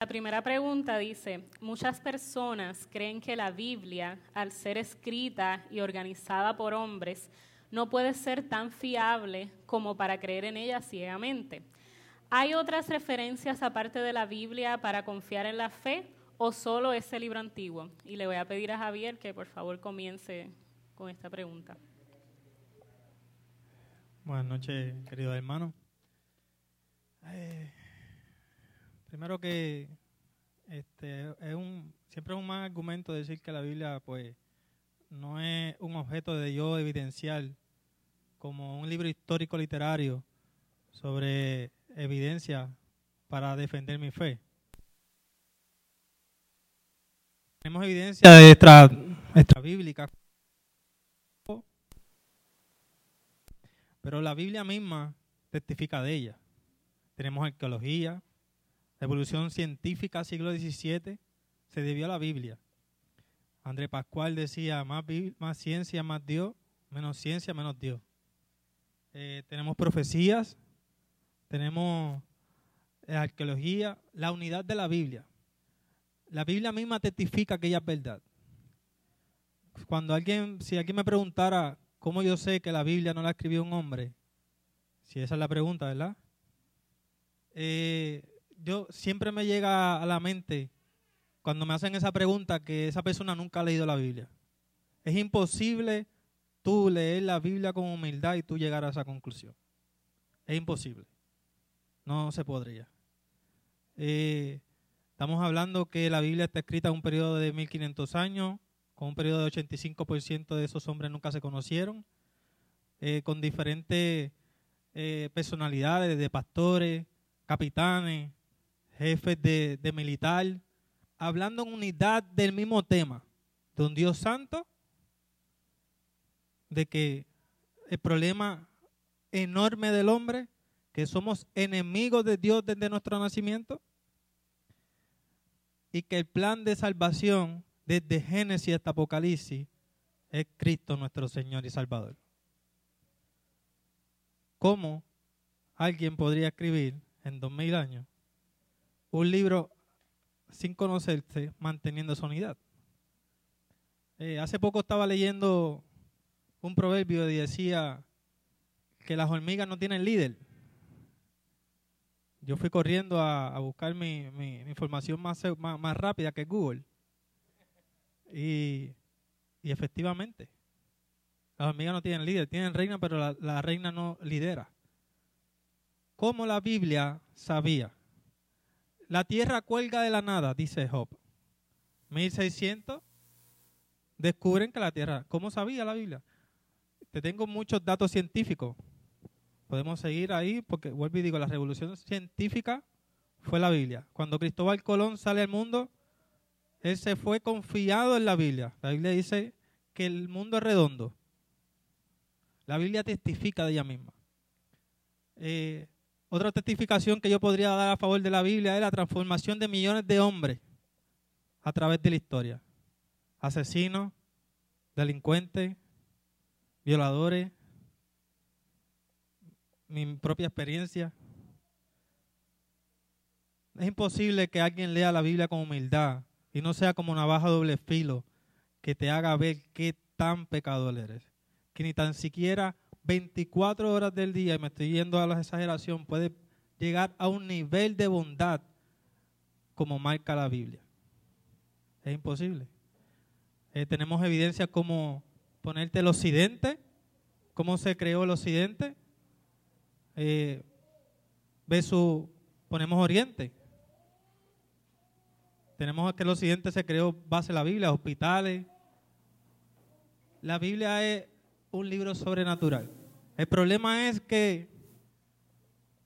La primera pregunta dice, muchas personas creen que la Biblia, al ser escrita y organizada por hombres, no puede ser tan fiable como para creer en ella ciegamente. ¿Hay otras referencias aparte de la Biblia para confiar en la fe o solo ese libro antiguo? Y le voy a pedir a Javier que por favor comience con esta pregunta. Buenas noches, querido hermano. Eh, primero que este, es un, siempre es un mal argumento decir que la Biblia pues no es un objeto de yo evidenciar como un libro histórico literario sobre evidencia para defender mi fe. Tenemos evidencia de extra, extra bíblica, pero la Biblia misma testifica de ella. Tenemos arqueología, la evolución científica siglo XVII se debió a la Biblia. André Pascual decía, más, ciencia, más Dios, menos ciencia, menos Dios. Eh, tenemos profecías, tenemos eh, arqueología, la unidad de la Biblia. La Biblia misma testifica que ella es verdad. Cuando alguien, si alguien me preguntara cómo yo sé que la Biblia no la escribió un hombre, si esa es la pregunta, ¿verdad? Eh, yo siempre me llega a la mente cuando me hacen esa pregunta que esa persona nunca ha leído la Biblia. Es imposible tú leer la Biblia con humildad y tú llegar a esa conclusión. Es imposible. No se podría. Eh, estamos hablando que la Biblia está escrita en un periodo de 1500 años, con un periodo de 85% de esos hombres nunca se conocieron, eh, con diferentes eh, personalidades de pastores, capitanes, jefes de, de militar, hablando en unidad del mismo tema, de un Dios santo, de que el problema enorme del hombre, que somos enemigos de Dios desde nuestro nacimiento, y que el plan de salvación desde Génesis hasta Apocalipsis es Cristo nuestro Señor y Salvador. ¿Cómo alguien podría escribir en dos mil años un libro sin conocerse, manteniendo su unidad. Eh, hace poco estaba leyendo un proverbio y decía que las hormigas no tienen líder. Yo fui corriendo a, buscar mi, información más, rápida que Google. Y, efectivamente, las hormigas no tienen líder, tienen reina, pero la, la reina no lidera. ¿Cómo la Biblia sabía? La tierra cuelga de la nada, dice Job. 1600 descubren que la tierra, ¿cómo sabía la Biblia? Te tengo muchos datos científicos. Podemos seguir ahí porque vuelvo y digo, la revolución científica fue la Biblia. Cuando Cristóbal Colón sale al mundo, él se fue confiado en la Biblia. La Biblia dice que el mundo es redondo. La Biblia testifica de ella misma. Eh, otra testificación que yo podría dar a favor de la Biblia es la transformación de millones de hombres a través de la historia. Asesinos, delincuentes, violadores, mi propia experiencia. Es imposible que alguien lea la Biblia con humildad y no sea como una baja doble filo que te haga ver qué tan pecador eres. Que ni tan siquiera 24 horas del día, y me estoy yendo a la exageración, puede llegar a un nivel de bondad como marca la Biblia. Es imposible. Eh, tenemos evidencia como ponerte el occidente, cómo se creó el occidente, eh, su ponemos oriente. Tenemos que el occidente se creó base de la Biblia, hospitales. La Biblia es un libro sobrenatural. El problema es que,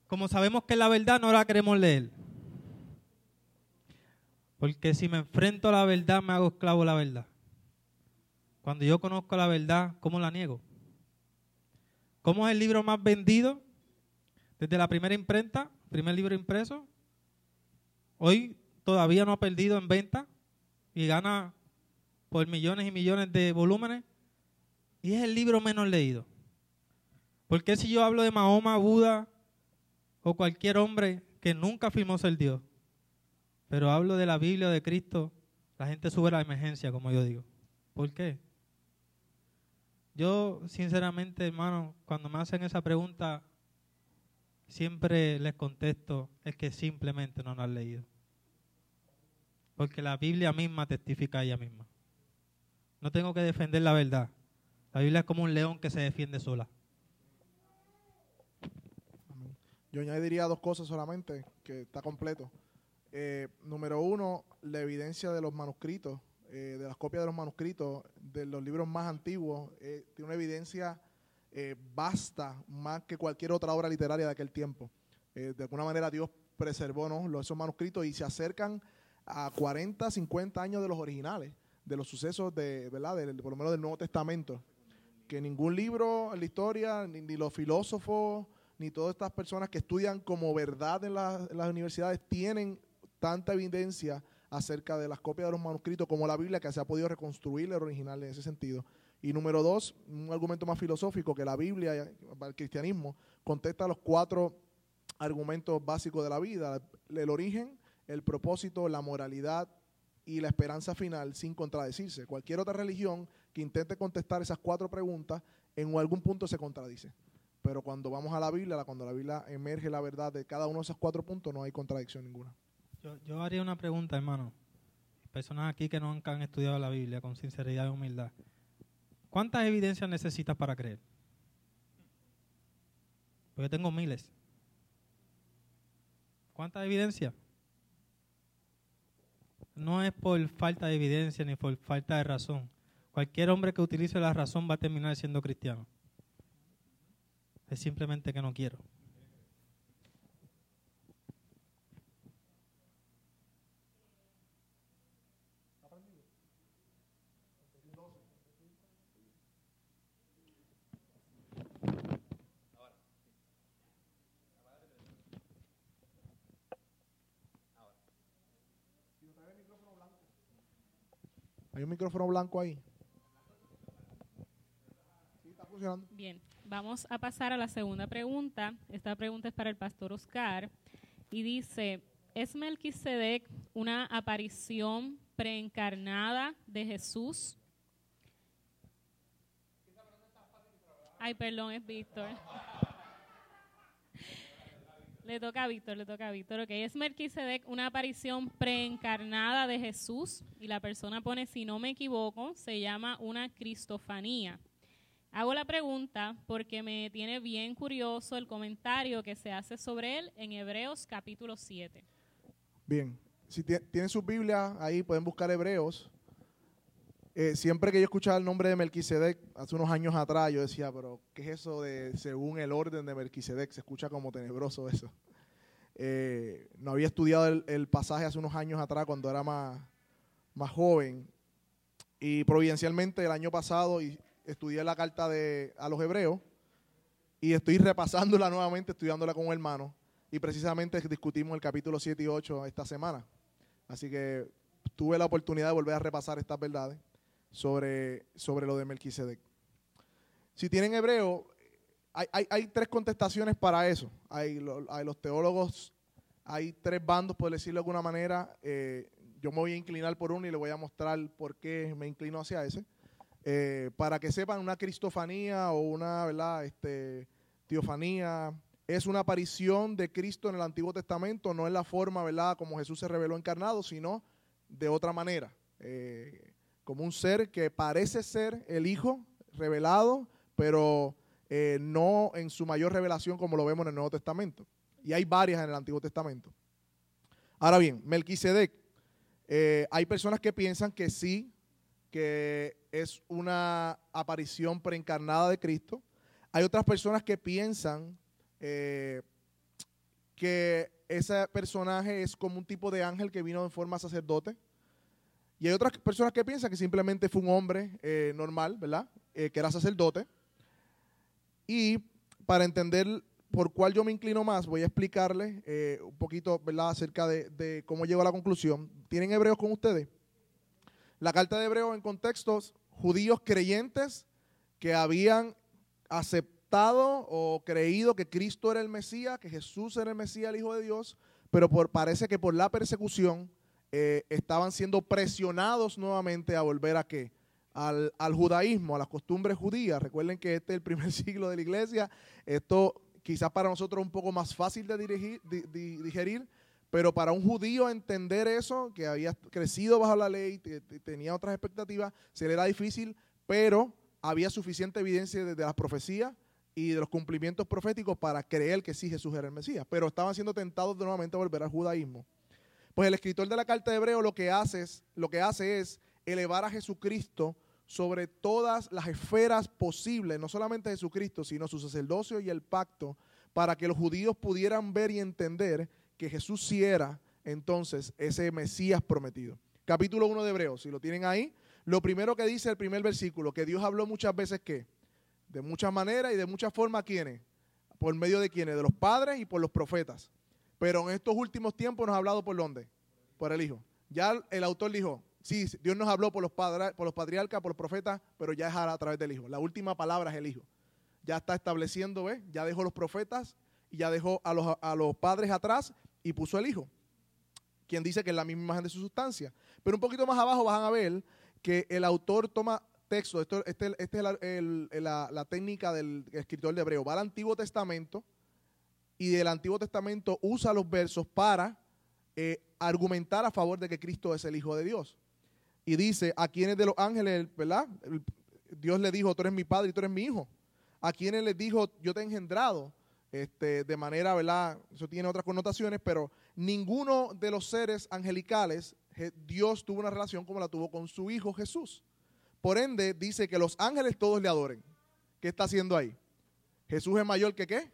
como sabemos que la verdad, no la queremos leer. Porque si me enfrento a la verdad, me hago esclavo de la verdad. Cuando yo conozco la verdad, ¿cómo la niego? ¿Cómo es el libro más vendido? Desde la primera imprenta, primer libro impreso. Hoy todavía no ha perdido en venta y gana por millones y millones de volúmenes y es el libro menos leído. Porque si yo hablo de Mahoma, Buda o cualquier hombre que nunca afirmó ser Dios, pero hablo de la Biblia de Cristo, la gente sube la emergencia, como yo digo. ¿Por qué? Yo, sinceramente, hermano, cuando me hacen esa pregunta, siempre les contesto, es que simplemente no lo han leído. Porque la Biblia misma testifica a ella misma. No tengo que defender la verdad. La Biblia es como un león que se defiende sola. Yo añadiría dos cosas solamente, que está completo. Eh, número uno, la evidencia de los manuscritos, eh, de las copias de los manuscritos, de los libros más antiguos, eh, tiene una evidencia vasta, más que cualquier otra obra literaria de aquel tiempo. de alguna manera Dios preservó ¿no? esos manuscritos y se acercan a 40, 50 años de los originales, de los sucesos de, ¿verdad? por lo menos del Nuevo Testamento. Que ningún libro en la historia, ni, los filósofos, ni todas estas personas que estudian como verdad en, las universidades tienen tanta evidencia acerca de las copias de los manuscritos como la Biblia que se ha podido reconstruir el original en ese sentido. Y número dos, un argumento más filosófico, que la Biblia, el cristianismo, contesta los cuatro argumentos básicos de la vida, el origen, el propósito, la moralidad y la esperanza final sin contradecirse. Cualquier otra religión que intente contestar esas cuatro preguntas en algún punto se contradice. Pero cuando vamos a la Biblia, cuando la Biblia emerge la verdad de cada uno de esos cuatro puntos, no hay contradicción ninguna. Yo, haría una pregunta, hermano. Personas aquí que nunca han estudiado la Biblia con sinceridad y humildad. ¿Cuántas evidencias necesitas para creer? Yo tengo miles. ¿Cuántas evidencias? no es por falta de evidencia ni por falta de razón. Cualquier hombre que utilice la razón va a terminar siendo cristiano. Es simplemente que no quiero. Hay un micrófono blanco ahí. Sí, está funcionando. Bien, vamos a pasar a la segunda pregunta. Esta pregunta es para el pastor Oscar y dice, ¿es Melquisedec una aparición preencarnada de Jesús? Ay, perdón, es Víctor. Le toca a Víctor, le toca a Víctor. Ok, es Melquisedec una aparición preencarnada de Jesús y la persona pone, si no me equivoco, se llama una cristofanía. Hago la pregunta porque me tiene bien curioso el comentario que se hace sobre él en Hebreos capítulo 7. Bien, si tienen su Biblia ahí, pueden buscar Hebreos eh, siempre que yo escuchaba el nombre de Melquisedec, hace unos años atrás, yo decía, pero ¿qué es eso de según el orden de Melquisedec? Se escucha como tenebroso eso. Eh, no había estudiado el, pasaje hace unos años atrás cuando era más, más joven. Y providencialmente el año pasado estudié la carta de, a los hebreos y estoy repasándola nuevamente, estudiándola con un hermano. Y precisamente discutimos el capítulo 7 y 8 esta semana. Así que tuve la oportunidad de volver a repasar estas verdades sobre, sobre lo de Melquisedec. Si tienen hebreo, hay, hay, tres contestaciones para eso. Hay, los teólogos, hay tres bandos, por decirlo de alguna manera. Eh, yo me voy a inclinar por uno y le voy a mostrar por qué me inclino hacia ese. Eh, para que sepan, una cristofanía o una ¿verdad? Este, teofanía es una aparición de Cristo en el Antiguo Testamento, no es la forma ¿verdad? como Jesús se reveló encarnado, sino de otra manera. Eh, como un ser que parece ser el Hijo revelado, pero eh, no en su mayor revelación como lo vemos en el Nuevo Testamento. Y hay varias en el Antiguo Testamento. Ahora bien, Melquisedec, hay personas que piensan que sí, que es una aparición preencarnada de Cristo. Hay otras personas que piensan eh, que ese personaje es como un tipo de ángel que vino en forma sacerdote y hay otras personas que piensan que simplemente fue un hombre eh, normal, ¿verdad? Eh, que era sacerdote. Y para entender por cuál yo me inclino más, voy a explicarles un poquito, ¿verdad?, acerca de, cómo llego a la conclusión. ¿Tienen hebreos con ustedes? La carta de hebreos en contextos judíos creyentes que habían aceptado o creído que Cristo era el Mesías, que Jesús era el Mesías, el Hijo de Dios, pero por, parece que por la persecución eh, estaban siendo presionados nuevamente a volver a qué? Al, al, judaísmo, a las costumbres judías. Recuerden que este es el primer siglo de la iglesia. Esto quizás para nosotros es un poco más fácil de dirigir, di, di, digerir, pero para un judío entender eso, que había crecido bajo la ley, tenía otras expectativas, se le era difícil, pero había suficiente evidencia de, de las profecías y de los cumplimientos proféticos para creer que sí Jesús era el Mesías, pero estaban siendo tentados de nuevamente a volver al judaísmo. Pues el escritor de la carta de Hebreo lo que hace es, lo que hace es elevar a Jesucristo sobre todas las esferas posibles, no solamente Jesucristo, sino su sacerdocio y el pacto, para que los judíos pudieran ver y entender que Jesús sí era entonces ese Mesías prometido. Capítulo 1 de Hebreos, si lo tienen ahí, lo primero que dice el primer versículo, que Dios habló muchas veces que, de muchas maneras y de muchas formas, ¿quiénes? Por medio de quiénes? De los padres y por los profetas. Pero en estos últimos tiempos nos ha hablado por dónde? Por el Hijo. Ya el autor dijo, sí, Dios nos habló por los, padres, por los patriarcas, por los profetas, pero ya es a través del Hijo. La última palabra es el Hijo. Ya está estableciendo, ¿ves? Ya dejó los profetas y ya dejó a los, a los padres atrás y puso el Hijo. Quien dice que es la misma imagen de su sustancia. Pero un poquito más abajo van a ver que el autor toma texto, esto, este, este es la, la, técnica del escritor de Hebreo, va al Antiguo Testamento y del Antiguo Testamento usa los versos para eh, argumentar a favor de que Cristo es el Hijo de Dios. Y dice, a quienes de los ángeles, ¿verdad? Dios le dijo, tú eres mi padre y tú eres mi hijo. A quienes les dijo, yo te he engendrado, este, de manera, ¿verdad? Eso tiene otras connotaciones, pero ninguno de los seres angelicales, Dios tuvo una relación como la tuvo con su Hijo Jesús. Por ende, dice que los ángeles todos le adoren. ¿Qué está haciendo ahí? Jesús es mayor que qué?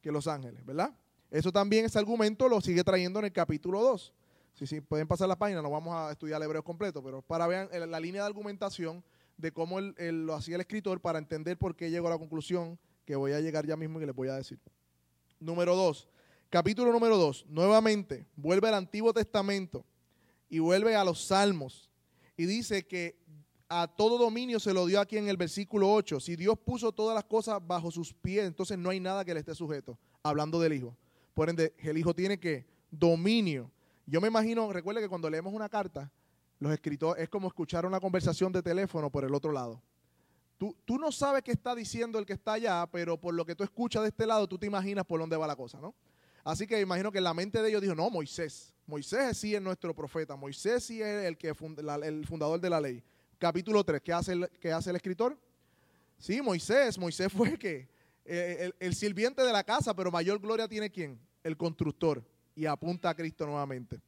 Que los ángeles, ¿verdad? Eso también, ese argumento lo sigue trayendo en el capítulo 2. Si pueden pasar la página, no vamos a estudiar el hebreo completo, pero para ver la línea de argumentación de cómo él lo hacía el escritor para entender por qué llegó a la conclusión que voy a llegar ya mismo y que les voy a decir. Número 2, capítulo número 2, nuevamente vuelve al Antiguo Testamento y vuelve a los Salmos y dice que a todo dominio se lo dio aquí en el versículo 8. Si Dios puso todas las cosas bajo sus pies, entonces no hay nada que le esté sujeto, hablando del Hijo. Por ende, el Hijo tiene que dominio. Yo me imagino, recuerde que cuando leemos una carta, los escritores es como escuchar una conversación de teléfono por el otro lado. Tú, no sabes qué está diciendo el que está allá, pero por lo que tú escuchas de este lado, tú te imaginas por dónde va la cosa, ¿no? Así que imagino que la mente de ellos dijo, no, Moisés. Moisés sí es nuestro profeta. Moisés sí es el, que el fundador de la ley. Capítulo 3, ¿qué hace el, qué hace el escritor? Sí, Moisés. Moisés fue que eh, el, el, sirviente de la casa, pero mayor gloria tiene quién? El constructor. Y apunta a Cristo nuevamente.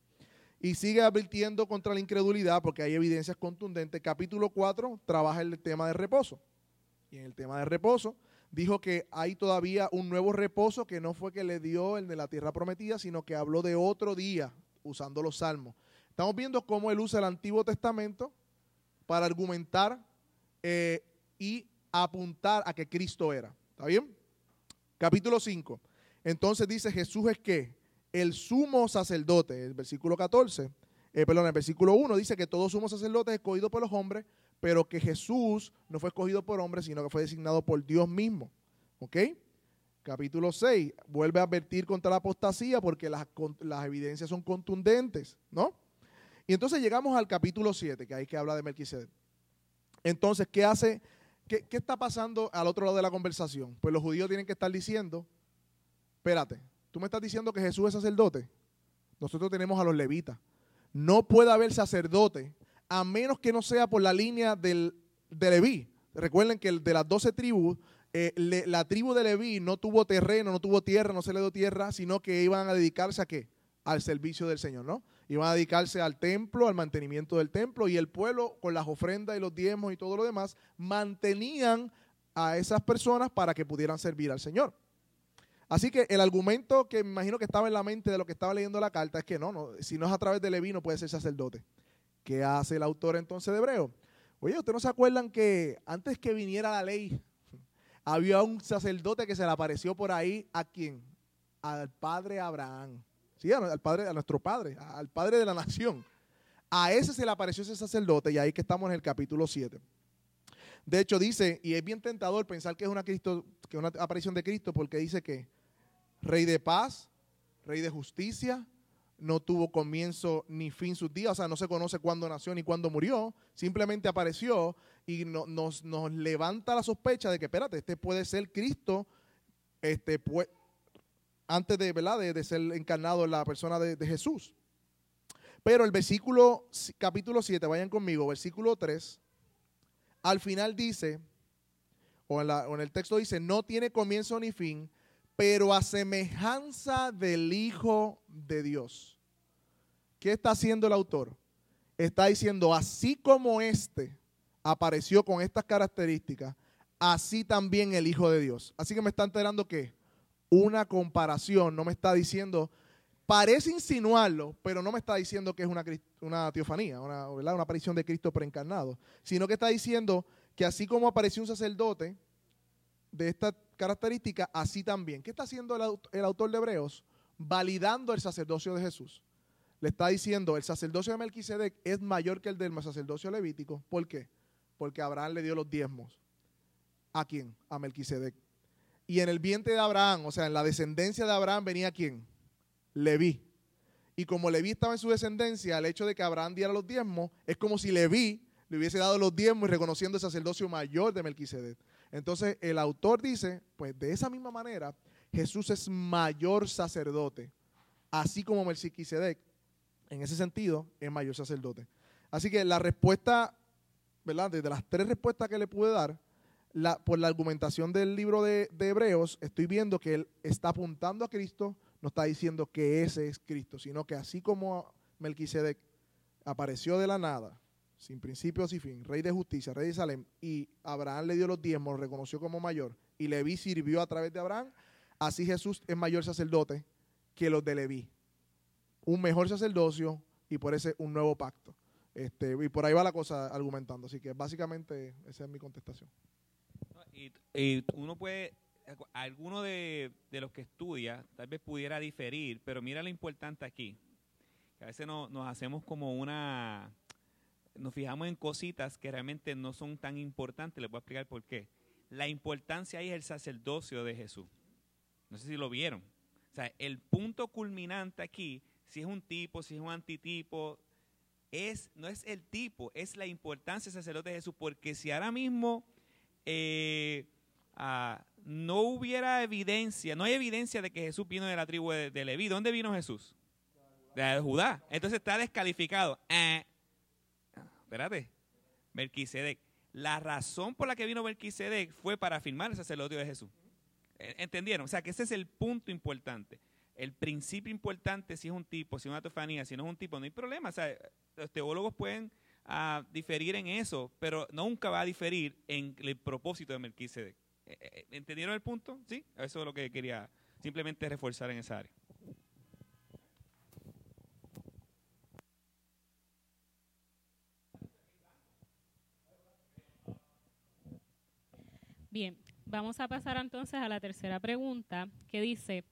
Y sigue advirtiendo contra la incredulidad porque hay evidencias contundentes. Capítulo 4 trabaja el tema de reposo. Y en el tema de reposo dijo que hay todavía un nuevo reposo que no fue que le dio el de la tierra prometida, sino que habló de otro día usando los salmos. Estamos viendo cómo él usa el Antiguo Testamento para argumentar eh, y apuntar a que Cristo era. ¿Está bien? Capítulo 5. Entonces dice Jesús es que el sumo sacerdote, el versículo 14, eh, perdón, el versículo 1 dice que todo sumo sacerdote es escogido por los hombres, pero que Jesús no fue escogido por hombres, sino que fue designado por Dios mismo. ¿Ok? Capítulo 6, vuelve a advertir contra la apostasía porque las, las evidencias son contundentes, ¿no? Y entonces llegamos al capítulo 7, que ahí que habla de Melquisedec. Entonces, ¿qué hace? Qué, ¿Qué está pasando al otro lado de la conversación? Pues los judíos tienen que estar diciendo, espérate, tú me estás diciendo que Jesús es sacerdote. Nosotros tenemos a los levitas. No puede haber sacerdote a menos que no sea por la línea del, de Leví. Recuerden que de las doce tribus, eh, la tribu de Leví no tuvo terreno, no tuvo tierra, no se le dio tierra, sino que iban a dedicarse a qué? Al servicio del Señor, ¿no? Iban a dedicarse al templo, al mantenimiento del templo, y el pueblo, con las ofrendas y los diezmos y todo lo demás, mantenían a esas personas para que pudieran servir al Señor. Así que el argumento que me imagino que estaba en la mente de lo que estaba leyendo la carta es que no, no si no es a través de Leví no puede ser sacerdote. ¿Qué hace el autor entonces de Hebreo? Oye, ¿ustedes no se acuerdan que antes que viniera la ley, había un sacerdote que se le apareció por ahí a quién? Al padre Abraham. Sí, al padre, a nuestro padre, al padre de la nación. A ese se le apareció ese sacerdote y ahí que estamos en el capítulo 7. De hecho, dice, y es bien tentador pensar que es una, Cristo, que una aparición de Cristo, porque dice que Rey de paz, Rey de justicia, no tuvo comienzo ni fin sus días, o sea, no se conoce cuándo nació ni cuándo murió, simplemente apareció y no- nos, nos levanta la sospecha de que, espérate, este puede ser Cristo, este, pue- antes de, ¿verdad? de, ser encarnado en la persona de, de Jesús. Pero el versículo, capítulo 7, vayan conmigo, versículo 3, al final dice, o en, la- o en el texto dice, no tiene comienzo ni fin, pero a semejanza del Hijo de Dios. ¿Qué está haciendo el autor? Está diciendo, así como este apareció con estas características, así también el Hijo de Dios. Así que me está enterando que una comparación, no me está diciendo, parece insinuarlo, pero no me está diciendo que es una, una teofanía, una aparición de Cristo preencarnado, sino que está diciendo que así como apareció un sacerdote de esta característica, así también. ¿Qué está haciendo el, aut- el autor de Hebreos? Validando el sacerdocio de Jesús. Le está diciendo, el sacerdocio de Melquisedec es mayor que el del sacerdocio levítico. ¿Por qué? Porque Abraham le dio los diezmos. ¿A quién? A Melquisedec. Y en el vientre de Abraham, o sea, en la descendencia de Abraham venía quién? Leví. Y como Leví estaba en su descendencia, el hecho de que Abraham diera los diezmos es como si Leví le hubiese dado los diezmos y reconociendo el sacerdocio mayor de Melquisedec. Entonces el autor dice, pues de esa misma manera, Jesús es mayor sacerdote, así como Melquisedec, en ese sentido, es mayor sacerdote. Así que la respuesta, ¿verdad? Desde las tres respuestas que le pude dar, por la argumentación del libro de, de Hebreos, estoy viendo que él está apuntando a Cristo, no está diciendo que ese es Cristo, sino que así como Melquisedec apareció de la nada, sin principios y fin, rey de justicia, rey de Salem, y Abraham le dio los diezmos, lo reconoció como mayor, y Leví sirvió a través de Abraham, así Jesús es mayor sacerdote que los de Leví. Un mejor sacerdocio y por ese un nuevo pacto. Este, y por ahí va la cosa argumentando. Así que básicamente esa es mi contestación. Y, y uno puede, alguno de, de los que estudia tal vez pudiera diferir, pero mira lo importante aquí. Que a veces no- nos hacemos como una, nos fijamos en cositas que realmente no son tan importantes. Les voy a explicar por qué. La importancia ahí es el sacerdocio de Jesús. No sé si lo vieron. O sea, el punto culminante aquí, si es un tipo, si es un antitipo, es, no es el tipo, es la importancia del sacerdote de Jesús, porque si ahora mismo eh, ah, no hubiera evidencia, no hay evidencia de que Jesús vino de la tribu de, Leví, ¿dónde vino Jesús? De Judá. Entonces está descalificado. Eh, espérate, Melquisedec. La razón por la que vino Melquisedec fue para afirmar el sacerdocio de Jesús. Eh, ¿Entendieron? O sea, que ese es el punto importante. El principio importante, si es un tipo, si es una teofanía, si no es un tipo, no hay problema. O sea, los teólogos pueden ah, diferir en eso, pero nunca va a diferir en el propósito de Melquisedec. Eh, eh, ¿Entendieron el punto? Sí, eso es lo que quería simplemente reforzar en esa área. Bien, vamos a pasar entonces a la tercera pregunta que dice,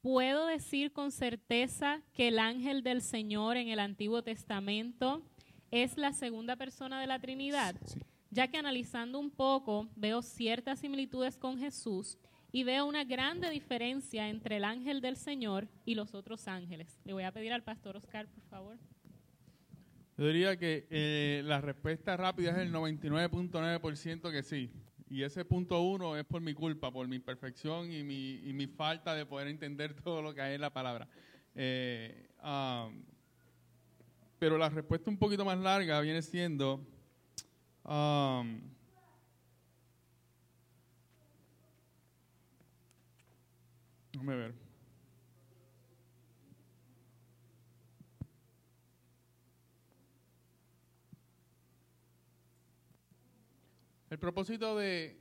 ¿puedo decir con certeza que el ángel del Señor en el Antiguo Testamento es la segunda persona de la Trinidad? Sí. Ya que analizando un poco veo ciertas similitudes con Jesús y veo una grande diferencia entre el ángel del Señor y los otros ángeles. Le voy a pedir al pastor Oscar, por favor. Yo diría que eh, la respuesta rápida es el 99.9% que sí. Y ese punto uno es por mi culpa, por mi imperfección y mi, y mi falta de poder entender todo lo que hay en la palabra. Eh, um, pero la respuesta un poquito más larga viene siendo... um, déjame ver. El propósito de...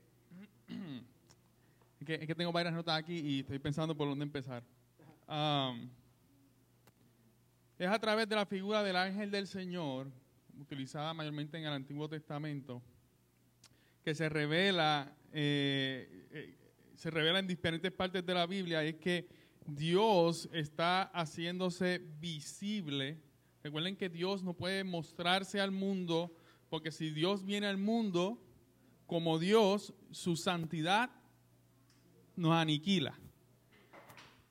es, que, tengo varias notas aquí y estoy pensando por dónde empezar. Es a través de la figura del ángel del Señor, utilizada mayormente en el Antiguo Testamento, que se revela, eh, eh, se revela en diferentes partes de la Biblia, es que Dios está haciéndose visible. Recuerden que Dios no puede mostrarse al mundo, porque si Dios viene al mundo, como Dios, su santidad nos aniquila.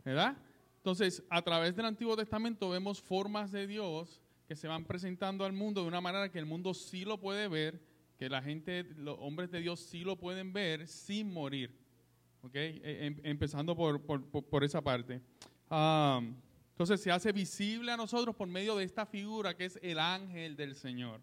¿Verdad? Entonces, a través del Antiguo Testamento vemos formas de Dios que se van presentando al mundo de una manera que el mundo sí lo puede ver, que la gente, los hombres de Dios sí lo pueden ver sin morir. ¿Ok? E- em- empezando por, por- por- esa parte. Ah, entonces se hace visible a nosotros por medio de esta figura que es el ángel del Señor,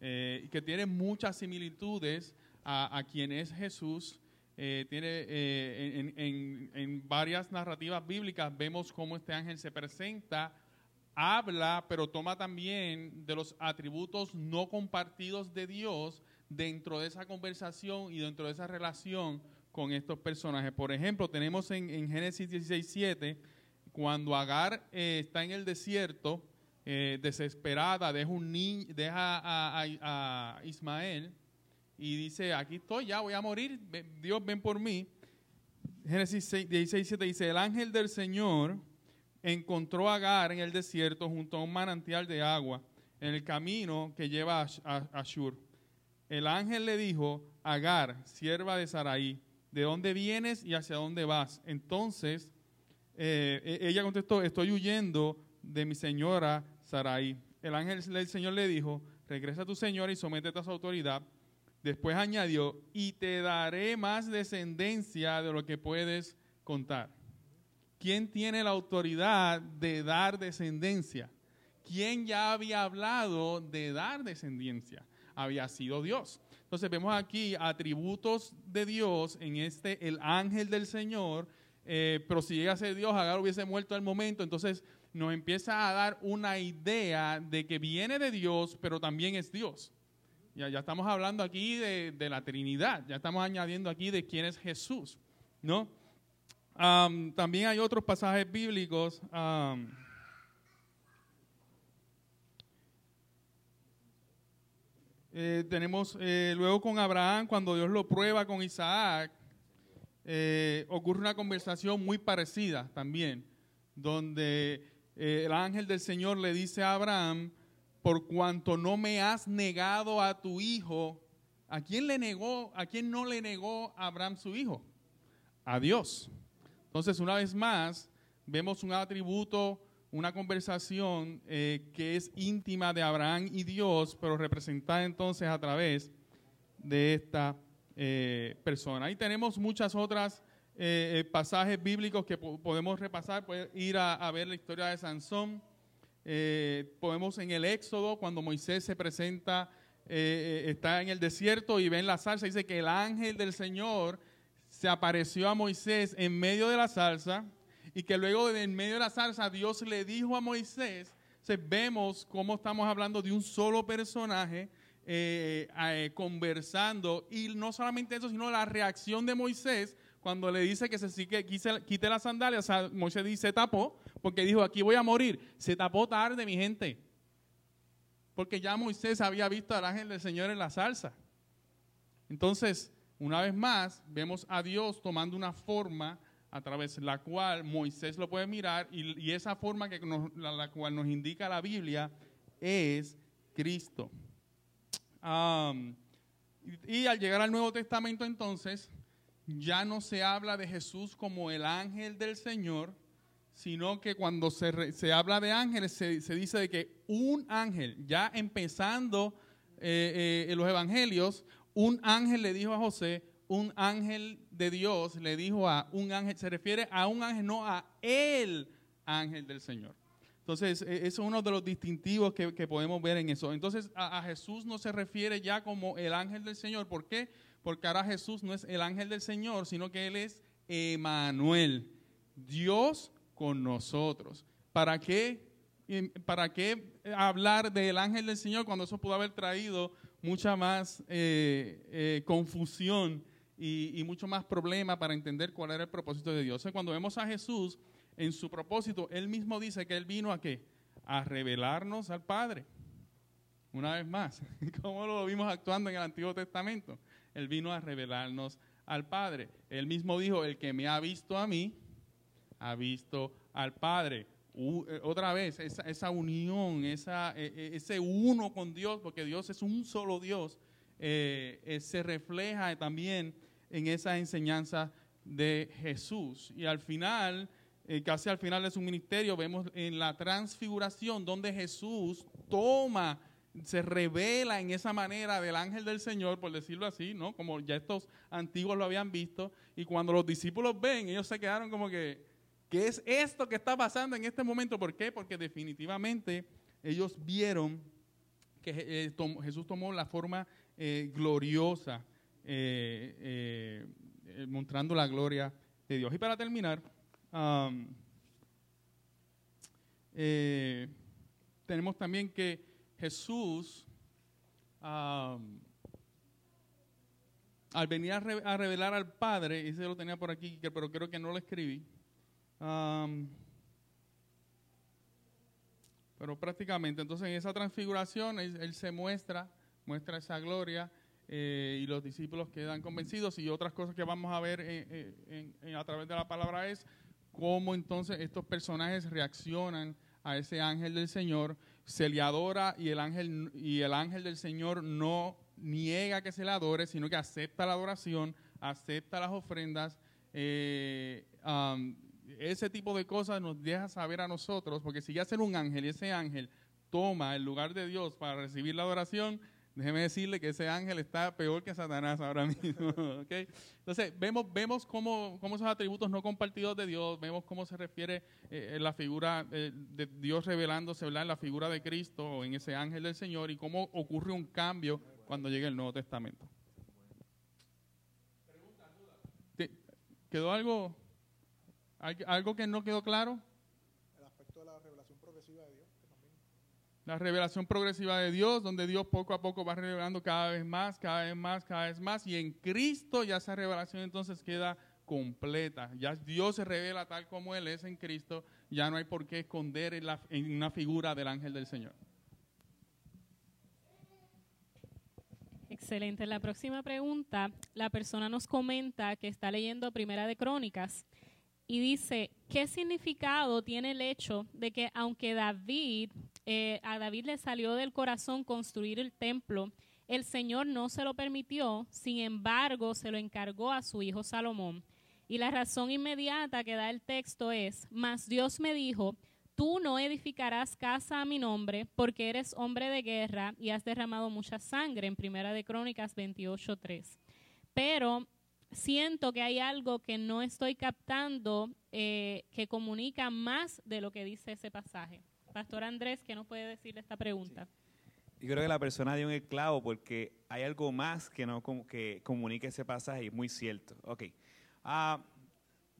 eh, que tiene muchas similitudes a, a quien es Jesús. Eh, tiene eh, en, en- en varias narrativas bíblicas vemos cómo este ángel se presenta, habla, pero toma también de los atributos no compartidos de Dios dentro de esa conversación y dentro de esa relación con estos personajes. Por ejemplo, tenemos en, en Génesis 16:7 cuando Agar eh, está en el desierto, eh, desesperada, deja, un ni- deja a Ismael y dice, aquí estoy, ya voy a morir, Dios ven por mí. Génesis 6, 16, 7 dice, el ángel del Señor encontró a Agar en el desierto junto a un manantial de agua en el camino que lleva a, Ash- a- a Shur. El ángel le dijo, Agar, sierva de Saraí, ¿de dónde vienes y hacia dónde vas? Entonces eh, e- ella contestó, estoy huyendo de mi señora Saraí. El ángel del Señor le dijo, regresa a tu señora y sométete a su autoridad. Después añadió, y te daré más descendencia de lo que puedes contar. ¿Quién tiene la autoridad de dar descendencia? ¿Quién ya había hablado de dar descendencia? Había sido Dios. Entonces vemos aquí atributos de Dios en este, el ángel del Señor, eh, pero si llega a ser Dios, Agar hubiese muerto al momento, entonces nos empieza a dar una idea de que viene de Dios, pero también es Dios. Ya, estamos hablando aquí de, de la Trinidad, ya estamos añadiendo aquí de quién es Jesús, ¿no? Am, también hay otros pasajes bíblicos. eh, tenemos eh, luego con Abraham, cuando Dios lo prueba con Isaac, eh, ocurre una conversación muy parecida también, donde el ángel del Señor le dice a Abraham, por cuanto no me has negado a tu hijo, ¿a quién le negó, a quién no le negó Abraham su hijo? A Dios. Entonces, una vez más, vemos un atributo, una conversación eh, que es íntima de Abraham y Dios, pero representada entonces a través de esta eh, persona. Ahí tenemos muchas otras eh, pasajes bíblicos que po- podemos repasar, puede ir a, a ver la historia de Sansón. Eh, podemos en el Éxodo, cuando Moisés se presenta, eh, eh, está en el desierto y ven la salsa, dice que el ángel del Señor se apareció a Moisés en medio de la salsa y que luego en medio de la salsa Dios le dijo a Moisés, entonces vemos cómo estamos hablando de un solo personaje eh, eh, conversando y no solamente eso, sino la reacción de Moisés cuando le dice que se que quise- quite las sandalias, o sea, Moisés dice, tapó, porque dijo, aquí voy a morir. Se tapó tarde, mi gente, porque ya Moisés había visto al ángel del Señor en la salsa. Entonces, una vez más, vemos a Dios tomando una forma a través de la cual Moisés lo puede mirar y, esa forma que nos- la, cual nos indica la Biblia es Cristo. Y al llegar al Nuevo Testamento entonces, ya no se habla de Jesús como el ángel del Señor, sino que cuando se, se habla de ángeles se, se dice de que un ángel, ya empezando eh, eh, en los evangelios, un ángel le dijo a José, un ángel de Dios le dijo a un ángel, se refiere a un ángel, no a el ángel del Señor. Entonces, eh, eso es uno de los distintivos que, que podemos ver en eso. Entonces, a, a Jesús no se refiere ya como el ángel del Señor. ¿Por qué? Porque ahora Jesús no es el ángel del Señor, sino que Él es Emanuel, Dios con nosotros. ¿Para qué, ¿Para qué hablar del ángel del Señor cuando eso pudo haber traído mucha más eh, eh, confusión y, y mucho más problema para entender cuál era el propósito de Dios? Cuando vemos a Jesús en su propósito, Él mismo dice que Él vino a qué? A revelarnos al Padre. Una vez más, como lo vimos actuando en el Antiguo Testamento. Él vino a revelarnos al Padre. Él mismo dijo, el que me ha visto a mí, ha visto al Padre. Eh, otra vez, esa, esa unión, esa, eh, eh, ese uno con Dios, porque Dios es un solo Dios, eh, eh, se refleja también en esa enseñanza de Jesús. Y al final, casi al final de su ministerio, vemos en la transfiguración donde Jesús toma, se revela en esa manera del ángel del Señor, por decirlo así, ¿no? Como ya estos antiguos lo habían visto, y cuando los discípulos ven, ellos se quedaron como que, ¿qué es esto que está pasando en este momento? ¿Por qué? Porque definitivamente ellos vieron que eh, Jesús tomó la forma eh, gloriosa, eh, mostrando la gloria de Dios. Y para terminar, tenemos también que Jesús, al venir a, re- a revelar al Padre, ese lo tenía por aquí, que- pero creo que no lo escribí, pero prácticamente, entonces en esa transfiguración él, se muestra, muestra esa gloria eh, y los discípulos quedan convencidos y otras cosas que vamos a ver eh, eh, a través de la palabra es cómo entonces estos personajes reaccionan a ese ángel del Señor, se le adora y el ángel, y el ángel del Señor no niega que se le adore, sino que acepta la adoración, acepta las ofrendas. eh, ese tipo de cosas nos deja saber a nosotros, porque si ya ser un ángel y ese ángel toma el lugar de Dios para recibir la adoración, déjeme decirle que ese ángel está peor que Satanás ahora mismo. ¿ok? Entonces, vemos, vemos cómo, cómo esos atributos no compartidos de Dios, vemos cómo se refiere eh, la figura eh, de Dios revelándose ¿verdad? en la figura de Cristo o en ese ángel del Señor y cómo ocurre un cambio cuando llega el Nuevo Testamento. ¿Te- ¿Quedó algo, al- algo que no quedó claro? El aspecto de la revelación progresiva de Dios. también- La revelación progresiva de Dios, donde Dios poco a poco va revelando cada vez más, cada vez más, cada vez más, y en Cristo ya esa revelación entonces queda completa. Ya Dios se revela tal como Él es en Cristo, ya no hay por qué esconder en, la- en una figura del ángel del Señor. Excelente. La próxima pregunta, la persona nos comenta que está leyendo Primera de Crónicas y dice, ¿qué significado tiene el hecho de que aunque David, eh, a David le salió del corazón construir el templo, el Señor no se lo permitió, sin embargo se lo encargó a su hijo Salomón? Y la razón inmediata que da el texto es, mas Dios me dijo, tú no edificarás casa a mi nombre, porque eres hombre de guerra y has derramado mucha sangre, en Primera de Crónicas 28.3. Pero siento que hay algo que no estoy captando eh, que comunica más de lo que dice ese pasaje. Pastor Andrés, ¿qué nos puede decir de esta pregunta? Yo creo que la persona dio un esclavo porque hay algo más que no com- que comunique ese pasaje y es muy cierto. Ok. Ah,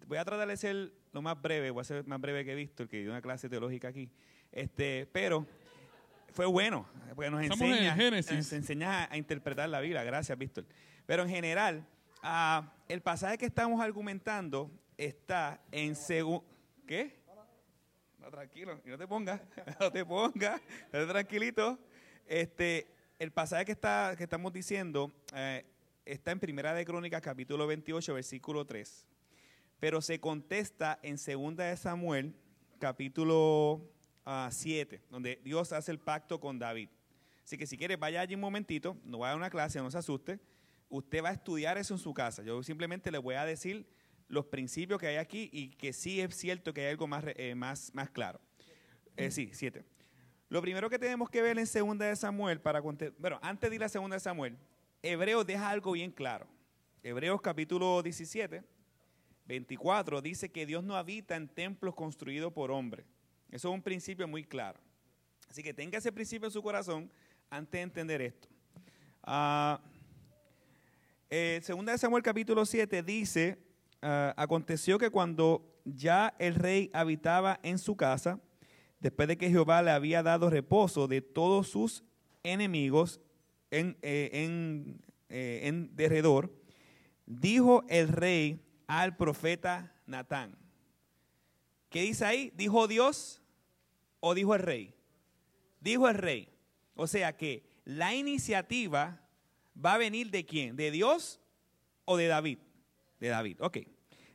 voy a tratar de ser lo más breve, voy a ser más breve que Víctor, que dio una clase teológica aquí. Este, pero fue bueno, porque nos Estamos en enseña, Génesis. nos enseña a, a interpretar la Biblia. Gracias, Víctor. Pero en general, ah, el pasaje que estamos argumentando está en segundo... ¿Qué? No, tranquilo, no te pongas, no te pongas, estate tranquilito. Este, el pasaje que, está, que estamos diciendo eh, está en Primera de Crónicas, capítulo 28, versículo 3. Pero se contesta en Segunda de Samuel, capítulo ah, 7, donde Dios hace el pacto con David. Así que si quiere, vaya allí un momentito, no vaya a una clase, no se asuste. Usted va a estudiar eso en su casa. Yo simplemente le voy a decir los principios que hay aquí y que sí es cierto que hay algo más, eh, más, más claro. Eh, sí, siete. Lo primero que tenemos que ver en segunda de Samuel, para bueno, antes de ir a segunda de Samuel, Hebreos deja algo bien claro. Hebreos capítulo 17, 24, dice que Dios no habita en templos construidos por hombres. Eso es un principio muy claro. Así que tenga ese principio en su corazón antes de entender esto. Ah, eh, segunda de Samuel capítulo 7 dice, ah, aconteció que cuando ya el rey habitaba en su casa, después de que Jehová le había dado reposo de todos sus enemigos en, eh, en, eh, en derredor, dijo el rey al profeta Natán. ¿Qué dice ahí? ¿Dijo Dios o dijo el rey? Dijo el rey. O sea que la iniciativa va a venir de quién? ¿De Dios o de David? De David, ok.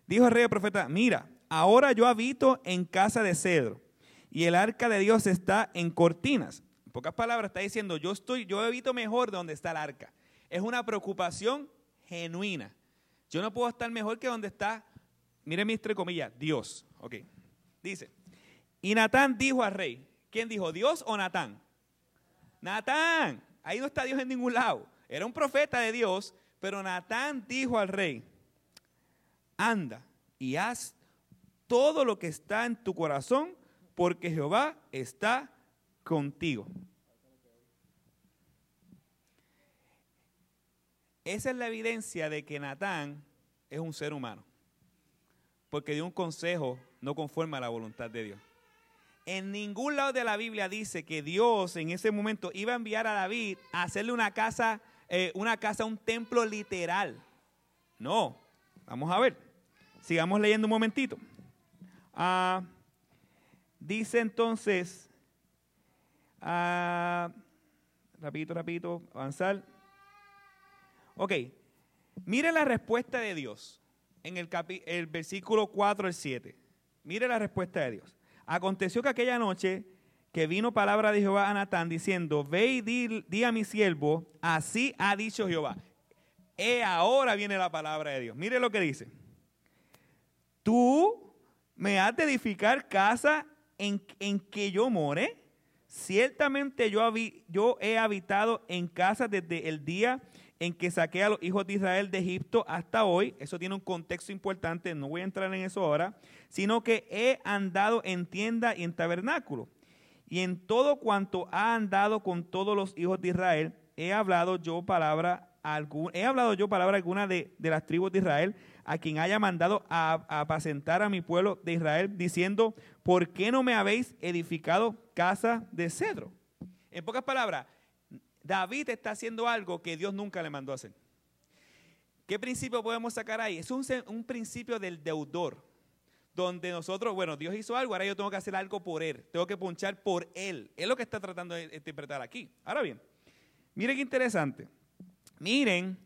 Dijo el rey al profeta, mira, ahora yo habito en casa de cedro y el arca de Dios está en cortinas. En pocas palabras está diciendo, yo estoy, yo habito mejor de donde está el arca. Es una preocupación genuina. Yo no puedo estar mejor que donde está, mire mi entre comillas, Dios. Ok. Dice, y Natán dijo al rey, ¿quién dijo, Dios o Natán? Natán, ahí no está Dios en ningún lado. Era un profeta de Dios, pero Natán dijo al rey, anda y haz todo lo que está en tu corazón, porque Jehová está contigo. Esa es la evidencia de que Natán es un ser humano, porque dio un consejo no conforme a la voluntad de Dios. En ningún lado de la Biblia dice que Dios en ese momento iba a enviar a David a hacerle una casa, eh, una casa, un templo literal. No, vamos a ver. Sigamos leyendo un momentito. Ah, dice entonces, ah, rapidito, avanzar. Ok, mire la respuesta de Dios en el, el versículo 4 al 7. Mire la respuesta de Dios. Aconteció que aquella noche que vino palabra de Jehová a Natán diciendo, ve y di, a mi siervo, así ha dicho Jehová. He ahora viene la palabra de Dios. Mire lo que dice. Tú me has de edificar casa en, en que yo more. Ciertamente yo, yo he habitado en casa desde el día en que saqué a los hijos de Israel de Egipto hasta hoy. Eso tiene un contexto importante, no voy a entrar en eso ahora, sino que he andado en tienda y en tabernáculo. Y en todo cuanto ha andado con todos los hijos de Israel, he hablado yo palabra alguna, he hablado yo palabra alguna de, las tribus de Israel, a quien haya mandado a, apacentar a mi pueblo de Israel, diciendo, ¿por qué no me habéis edificado casa de cedro? En pocas palabras, David está haciendo algo que Dios nunca le mandó a hacer. ¿Qué principio podemos sacar ahí? Es un, principio del deudor, donde nosotros, bueno, Dios hizo algo, ahora yo tengo que hacer algo por Él, tengo que punchar por Él. Es lo que está tratando de interpretar aquí. Ahora bien, miren qué interesante. Miren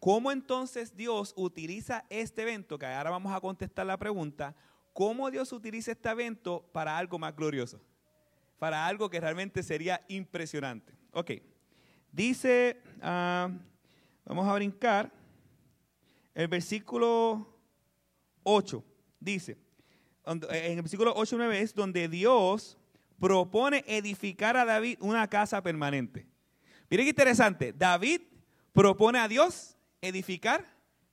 cómo entonces Dios utiliza este evento, que ahora vamos a contestar la pregunta, cómo Dios utiliza este evento para algo más glorioso, para algo que realmente sería impresionante. Ok. Dice, ah, vamos a brincar, el versículo 8 dice, en el versículo 8 y 9 es donde Dios propone edificar a David una casa permanente. Miren qué interesante, David propone a Dios edificar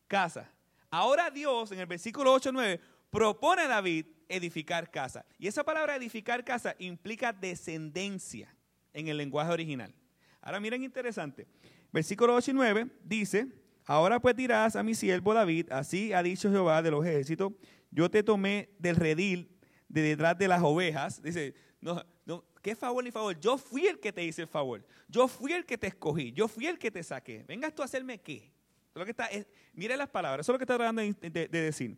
casa. Ahora Dios en el versículo 8 y 9 propone a David edificar casa. Y esa palabra edificar casa implica descendencia en el lenguaje original. Ahora miren interesante. Versículo 8 y 9 dice, ahora pues dirás a mi siervo David, así ha dicho Jehová de los ejércitos, yo te tomé del redil de detrás de las ovejas. Dice, no, no, ¿qué favor ni favor? Yo fui el que te hice el favor. Yo fui el que te escogí. Yo fui el que te saqué. Vengas tú a hacerme qué. Lo que está, es, mire las palabras, eso es lo que está tratando de, de, decir.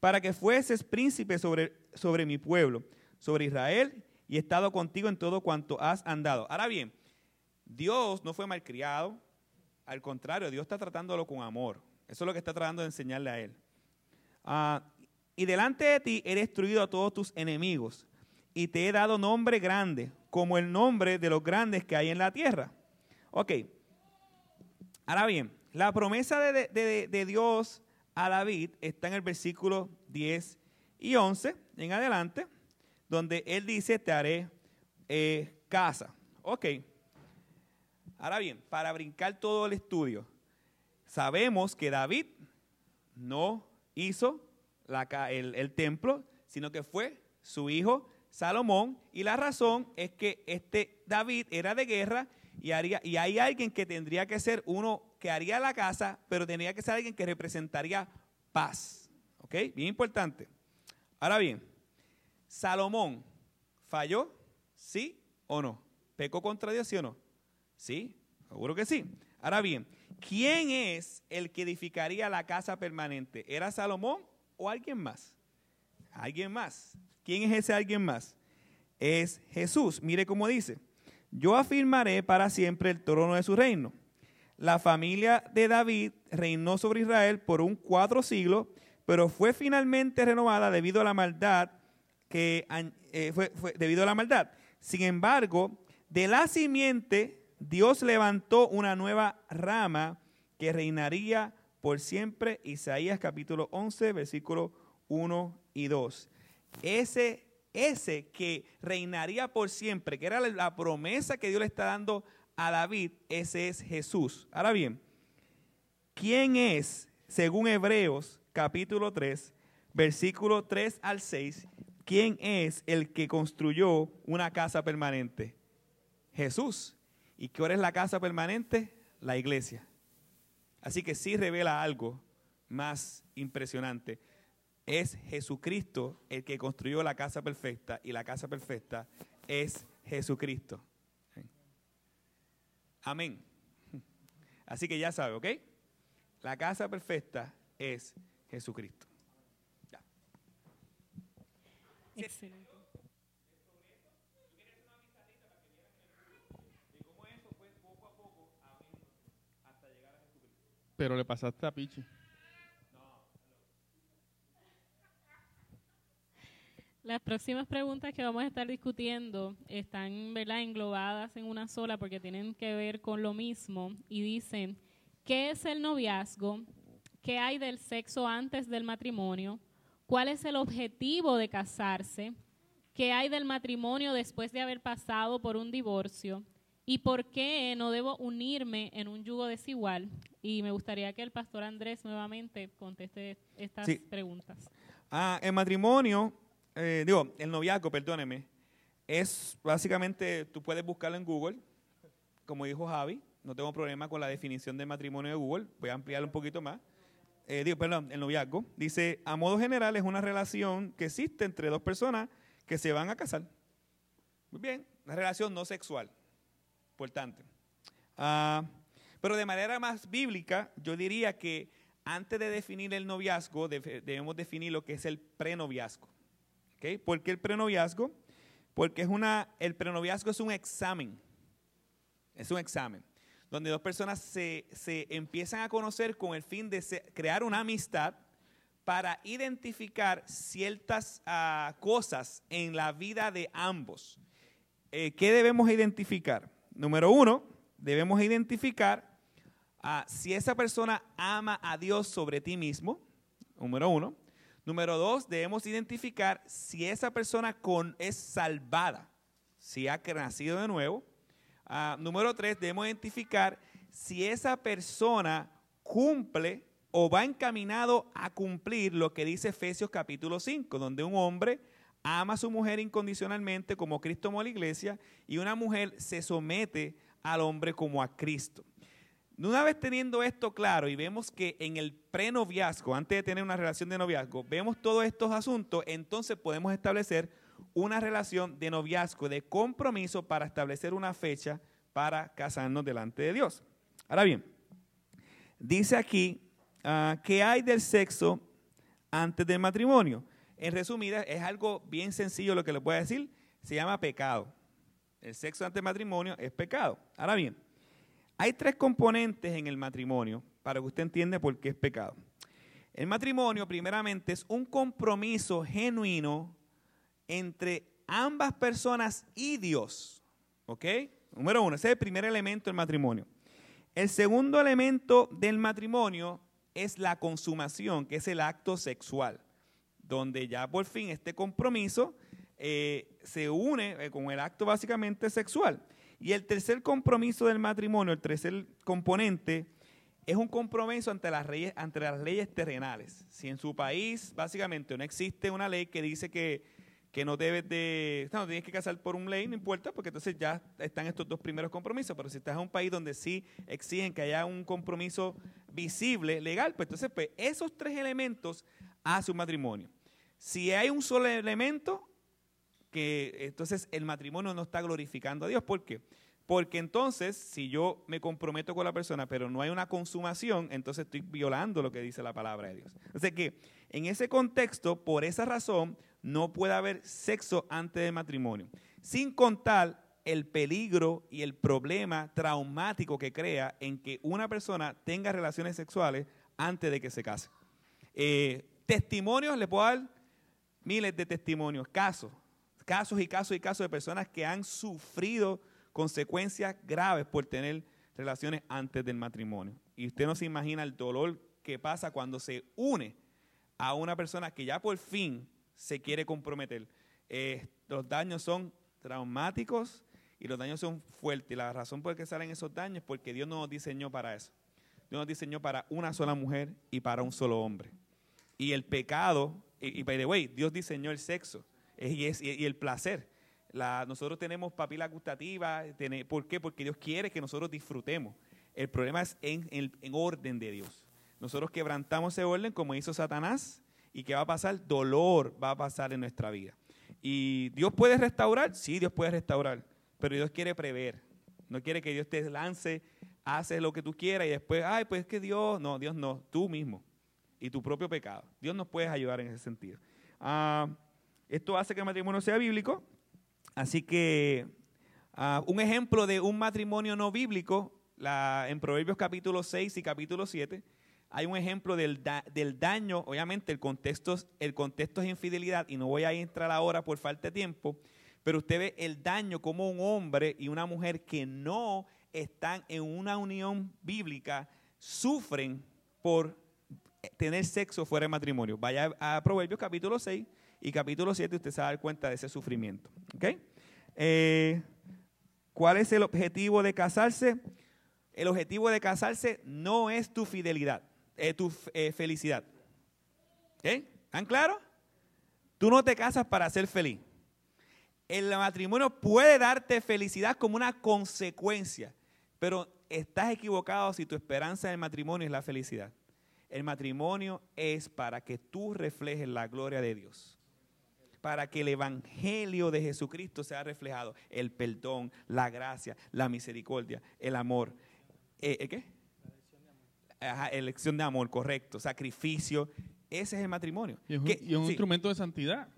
Para que fueses príncipe sobre, sobre mi pueblo, sobre Israel, y he estado contigo en todo cuanto has andado. Ahora bien, Dios no fue malcriado, al contrario, Dios está tratándolo con amor. Eso es lo que está tratando de enseñarle a él. Ah, y delante de ti he destruido a todos tus enemigos y te he dado nombre grande, como el nombre de los grandes que hay en la tierra. Ok. Ahora bien, la promesa de, Dios a David está en el versículo 10 y 11 en adelante, donde él dice, te haré eh, casa. Ok. Ahora bien, para brincar todo el estudio, sabemos que David no hizo el, templo, sino que fue su hijo Salomón. Y la razón es que este David era de guerra y, haría, y hay alguien que tendría que ser uno que haría la casa, pero tendría que ser alguien que representaría paz. ¿Ok? Bien importante. Ahora bien, Salomón falló, sí o no. ¿Pecó contra Dios, sí o no? Sí, seguro que sí. Ahora bien, ¿quién es el que edificaría la casa permanente? ¿Era Salomón o alguien más? Alguien más. ¿Quién es ese alguien más? Es Jesús. Mire cómo dice, yo afirmaré para siempre el trono de su reino. La familia de David reinó sobre Israel por un cuatro siglos, pero fue finalmente renovada debido a la maldad que eh, fue, debido a la maldad. Sin embargo, de la simiente Dios levantó una nueva rama que reinaría por siempre. Isaías capítulo 11, versículo 1 y 2. Ese ese que reinaría por siempre, que era la promesa que Dios le está dando a David, ese es Jesús. Ahora bien, ¿quién es, según Hebreos capítulo 3, versículo 3 al 6, quién es el que construyó una casa permanente? Jesús. ¿Y qué hora es la casa permanente? La iglesia. Así que sí revela algo más impresionante. Es Jesucristo el que construyó la casa perfecta y la casa perfecta es Jesucristo. Amén. Así que ya sabe, ¿ok? La casa perfecta es Jesucristo. Ya. Excelente. Pero le pasaste a Pichi. Las próximas preguntas que vamos a estar discutiendo están ¿verdad? englobadas en una sola porque tienen que ver con lo mismo y dicen, ¿qué es el noviazgo? ¿Qué hay del sexo antes del matrimonio? ¿Cuál es el objetivo de casarse? ¿Qué hay del matrimonio después de haber pasado por un divorcio? ¿Y por qué no debo unirme en un yugo desigual? Y me gustaría que el pastor Andrés nuevamente conteste estas Sí. preguntas. Ah, el matrimonio, eh, digo, el noviazgo, perdóneme, es básicamente, tú puedes buscarlo en Google, como dijo Javi, no tengo problema con la definición de matrimonio de Google, voy a ampliarlo un poquito más. Eh, digo, perdón, el noviazgo. Dice, a modo general es una relación que existe entre dos personas que se van a casar. Muy bien, una relación no sexual, importante. Ah, pero de manera más bíblica, yo diría que antes de definir el noviazgo, debe- debemos definir lo que es el prenoviazgo. ¿Ok? ¿Por qué el prenoviazgo? Porque es una, el prenoviazgo es un examen. Es un examen. Donde dos personas se, se empiezan a conocer con el fin de crear una amistad para identificar ciertas ah, cosas en la vida de ambos. Eh, ¿Qué debemos identificar? Número uno, debemos identificar ah, si esa persona ama a Dios sobre ti mismo. Número uno. Número dos, debemos identificar si esa persona con, es salvada, si ha nacido de nuevo. Ah, número tres, debemos identificar si esa persona cumple o va encaminado a cumplir lo que dice Efesios capítulo 5, donde un hombre ama a su mujer incondicionalmente como Cristo amó a la iglesia y una mujer se somete al hombre como a Cristo. Una vez teniendo esto claro y vemos que en el prenoviazgo, antes de tener una relación de noviazgo, vemos todos estos asuntos, entonces podemos establecer una relación de noviazgo, de compromiso para establecer una fecha para casarnos delante de Dios. Ahora bien, dice aquí ah, que hay del sexo antes del matrimonio. En resumida, es algo bien sencillo lo que le voy a decir, se llama pecado. El sexo antes del matrimonio es pecado. Ahora bien, hay tres componentes en el matrimonio para que usted entienda por qué es pecado. El matrimonio, primeramente, es un compromiso genuino entre ambas personas y Dios. ¿Ok? Número uno, ese es el primer elemento del matrimonio. El segundo elemento del matrimonio es la consumación, que es el acto sexual, donde ya por fin este compromiso eh, se une eh, con el acto básicamente sexual. Y el tercer compromiso del matrimonio, el tercer componente, es un compromiso ante las, leyes, ante las leyes terrenales. Si en su país básicamente no existe una ley que dice que, que no debes de, no, tienes que casar por un ley, no importa, porque entonces ya están estos dos primeros compromisos. Pero si estás en un país donde sí exigen que haya un compromiso visible, legal, pues entonces pues, esos tres elementos hace un matrimonio. Si hay un solo elemento, que entonces el matrimonio no está glorificando a Dios. ¿Por qué? Porque entonces, si yo me comprometo con la persona, pero no hay una consumación, entonces estoy violando lo que dice la palabra de Dios. Así que en ese contexto, por esa razón, no puede haber sexo antes del matrimonio. Sin contar el peligro y el problema traumático que crea en que una persona tenga relaciones sexuales antes de que se case. Eh, testimonios, le puedo dar miles de testimonios, casos, casos y casos y casos de personas que han sufrido consecuencias graves por tener relaciones antes del matrimonio. Y usted no se imagina el dolor que pasa cuando se une a una persona que ya por fin se quiere comprometer. eh, los daños son traumáticos y los daños son fuertes. Y la razón por la que salen esos daños es porque Dios no nos diseñó para eso. Dios nos diseñó para una sola mujer y para un solo hombre. Y el pecado, y, y by the way, Dios diseñó el sexo y, el placer. La- nosotros tenemos papila gustativa. tiene- ¿Por qué? Porque Dios quiere que nosotros disfrutemos. El problema es en, en- en orden de Dios. Nosotros quebrantamos ese orden como hizo Satanás. ¿Y qué va a pasar? Dolor va a pasar en nuestra vida. ¿Y Dios puede restaurar? Sí, Dios puede restaurar. Pero Dios quiere prever. No quiere que Dios te lance, hace lo que tú quieras y después, ay, pues es que Dios, no, Dios no, tú mismo y tu propio pecado. Dios nos puede ayudar en ese sentido. Ah, esto hace que el matrimonio sea bíblico. Así que ah, un ejemplo de un matrimonio no bíblico, en Proverbios capítulo 6 y capítulo 7, hay un ejemplo del, del daño, obviamente el contexto, el contexto es infidelidad y no voy a entrar ahora por falta de tiempo, pero usted ve el daño como un hombre y una mujer que no están en una unión bíblica sufren por tener sexo fuera de matrimonio. Vaya a Proverbios capítulo 6 y capítulo 7, usted se va a dar cuenta de ese sufrimiento. ¿ok? Eh, ¿Cuál es el objetivo de casarse? El objetivo de casarse no es tu fidelidad, es tu eh, felicidad. ¿Ok? ¿Están claros? Tú no te casas para ser feliz. El matrimonio puede darte felicidad como una consecuencia, pero estás equivocado si tu esperanza del matrimonio es la felicidad. El matrimonio es para que tú reflejes la gloria de Dios. Para que el evangelio de Jesucristo sea reflejado. El perdón, la gracia, la misericordia, el amor. Eh, ¿el ¿Qué? Ajá, elección de amor, correcto. Sacrificio. Ese es el matrimonio. Y es un, ¿Qué? y es un Sí. instrumento de santidad.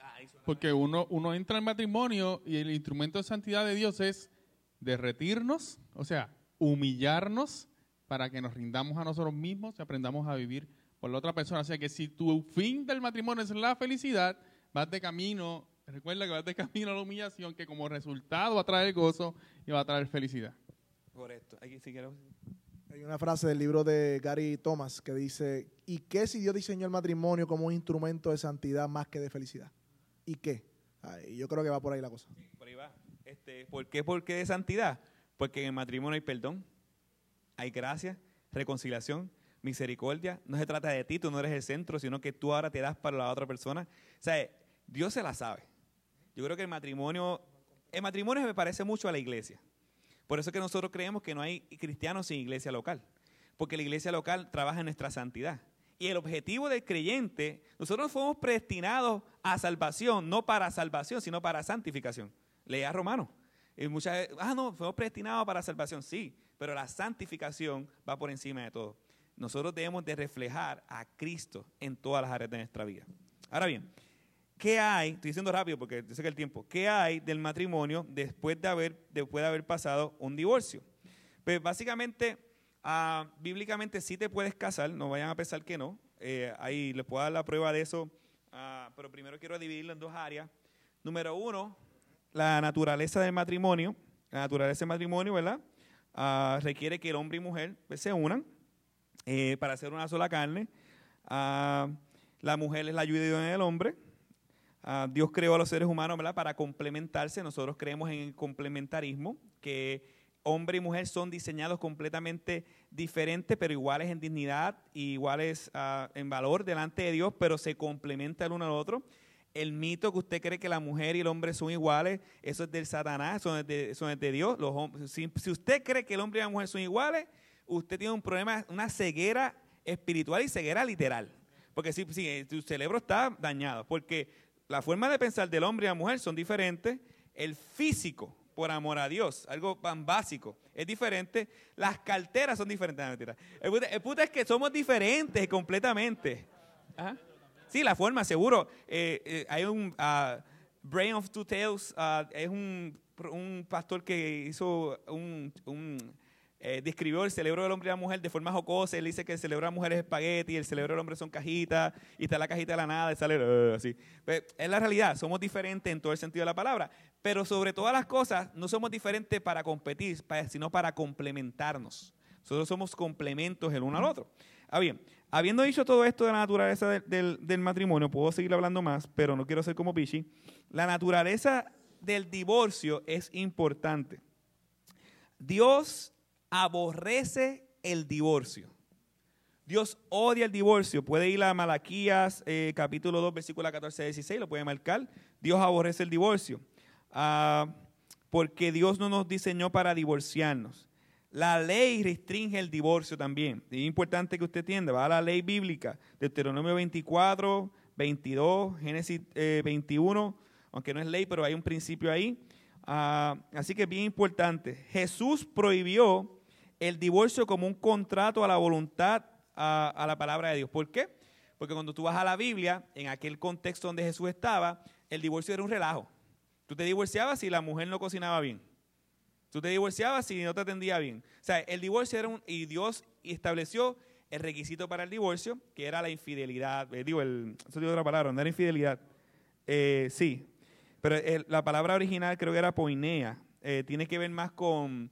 Ah. Porque uno, uno entra al matrimonio y el instrumento de santidad de Dios es derretirnos, o sea, humillarnos para que nos rindamos a nosotros mismos y aprendamos a vivir por la otra persona. O sea que si tu fin del matrimonio es la felicidad, vas de camino, recuerda que vas de camino a la humillación, que como resultado va a traer gozo y va a traer felicidad. Correcto. Aquí sí quiero- Hay una frase del libro de Gary Thomas que dice, ¿y qué si Dios diseñó el matrimonio como un instrumento de santidad más que de felicidad? ¿Y qué? Ay, yo creo que va por ahí la cosa. Por ahí va. Este, ¿Por qué? Porque de santidad. Porque en el matrimonio hay perdón, hay gracia, reconciliación, misericordia. No se trata de ti, tú no eres el centro, sino que tú ahora te das para la otra persona. O sea, Dios se la sabe. Yo creo que el matrimonio, el matrimonio me parece mucho a la iglesia. Por eso es que nosotros creemos que no hay cristianos sin iglesia local. Porque la iglesia local trabaja en nuestra santidad. Y el objetivo del creyente, nosotros fuimos predestinados a salvación, no para salvación, sino para santificación. Lea Romano. Y muchas ah, no, fuimos predestinados para salvación, sí, pero la santificación va por encima de todo. Nosotros debemos de reflejar a Cristo en todas las áreas de nuestra vida. Ahora bien, ¿qué hay? Estoy diciendo rápido porque yo sé que el tiempo. ¿Qué hay del matrimonio después de haber, después de haber pasado un divorcio? Pues básicamente, ah, bíblicamente sí te puedes casar, no vayan a pensar que no. Eh, ahí les puedo dar la prueba de eso, ah, pero primero quiero dividirlo en dos áreas. Número uno, la naturaleza del matrimonio. La naturaleza del matrimonio, ¿verdad? Ah, requiere que el hombre y mujer pues, se unan eh, para hacer una sola carne. Ah, la mujer es la ayuda del hombre. Ah, Dios creó a los seres humanos ¿verdad? para complementarse. Nosotros creemos en el complementarismo, que hombre y mujer son diseñados completamente diferentes, pero iguales en dignidad iguales en valor delante de Dios, pero se complementan el uno al otro. El mito que usted cree que la mujer y el hombre son iguales, eso es del Satanás, eso es de, de Dios. Los hom- si, usted cree que el hombre y la mujer son iguales, usted tiene un problema, una ceguera espiritual y ceguera literal. Porque si, si tu cerebro está dañado, porque la forma de pensar del hombre y la mujer son diferentes, el físico, por amor a Dios, algo tan básico, es diferente, las carteras son diferentes. El, punto, es que somos diferentes completamente. Sí, la forma, seguro. Eh, eh, hay un ah, Brain of Two Tales, ah, es un, un pastor que hizo un, eh, describió el cerebro del hombre y la mujer de forma jocosa. Él dice que el cerebro de la mujer es espagueti, el cerebro del hombre son cajitas, y está la cajita de la nada y sale eh, así. Pues, es la realidad, somos diferentes en todo el sentido de la palabra. Pero sobre todas las cosas, no somos diferentes para competir, sino para complementarnos. Nosotros somos complementos el uno al otro. Ah, bien. Habiendo dicho todo esto de la naturaleza del, matrimonio, puedo seguir hablando más, pero no quiero ser como Pichi. La naturaleza del divorcio es importante. Dios aborrece el divorcio. Dios odia el divorcio. Puede ir a Malaquías eh, capítulo 2, versículo 14 a 16, lo puede marcar. Dios aborrece el divorcio. Ah, porque Dios no nos diseñó para divorciarnos. La ley restringe el divorcio también. Es importante que usted entienda. Va a la ley bíblica. Deuteronomio 24, 22, Génesis eh, 21, aunque no es ley, pero hay un principio ahí. Ah, así que es bien importante. Jesús prohibió el divorcio como un contrato a la voluntad, a, a la palabra de Dios. ¿Por qué? Porque cuando tú vas a la Biblia, en aquel contexto donde Jesús estaba, el divorcio era un relajo. Tú te divorciabas si la mujer no cocinaba bien. Tú te divorciabas si no te atendía bien. O sea, el divorcio era un... Y Dios estableció el requisito para el divorcio, que era la infidelidad. Eh, digo, el, eso digo otra palabra, no era infidelidad. Eh, sí, pero el- la palabra original creo que era poinea. Eh, tiene que ver más con...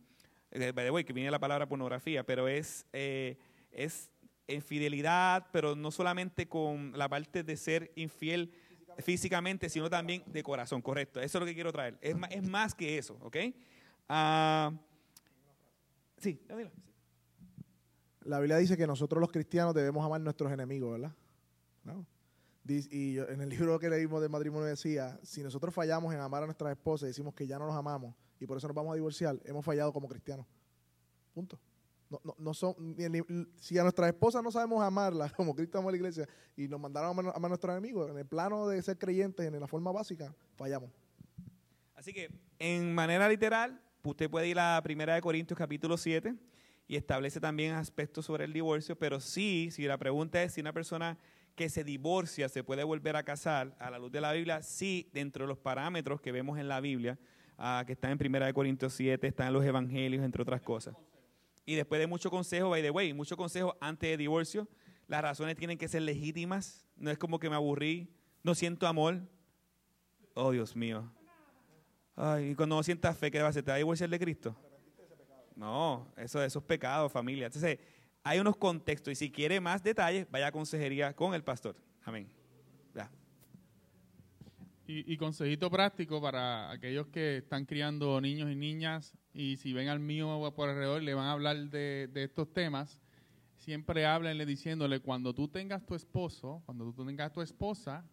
eh, way, que viene la palabra pornografía, pero es, eh, es infidelidad, pero no solamente con la parte de ser infiel físicamente, sino también de corazón, correcto. Eso es lo que quiero traer. Es es más que eso, ¿ok? Ah, sí, dilo. La Biblia dice que nosotros los cristianos debemos amar a nuestros enemigos, ¿verdad? ¿No? Y yo- en el libro que leímos del matrimonio decía, si nosotros fallamos en amar a nuestras esposas y decimos que ya no los amamos y por eso nos vamos a divorciar, hemos fallado como cristianos. Punto. No, no, no son, ni- ni- si a nuestras esposas no sabemos amarlas como Cristo amó a la iglesia y nos mandaron a amar, amar a nuestros enemigos, en el plano de ser creyentes, en la forma básica, fallamos. Así que, en manera literal, usted puede ir a Primera de Corintios capítulo 7 y establece también aspectos sobre el divorcio, pero sí, si la pregunta es si una persona que se divorcia se puede volver a casar a la luz de la Biblia, sí, dentro de los parámetros que vemos en la Biblia, ah, que están en Primera de Corintios 7, están en los evangelios, entre otras cosas. Y después de mucho consejo, by the way, mucho consejo antes de divorcio, las razones tienen que ser legítimas, no es como que me aburrí, no siento amor. Oh, Dios mío. Y cuando no sientas fe, ¿qué va a hacer? ¿Te a divorciar de Cristo? No, eso, eso es pecado, familia. Entonces, hay unos contextos y si quiere más detalles, vaya a consejería con el pastor. Amén. Ya. Y, consejito práctico para aquellos que están criando niños y niñas y si ven al mío por alrededor le van a hablar de, de estos temas, siempre háblenle diciéndole cuando tú tengas tu esposo, cuando tú tengas tu esposa,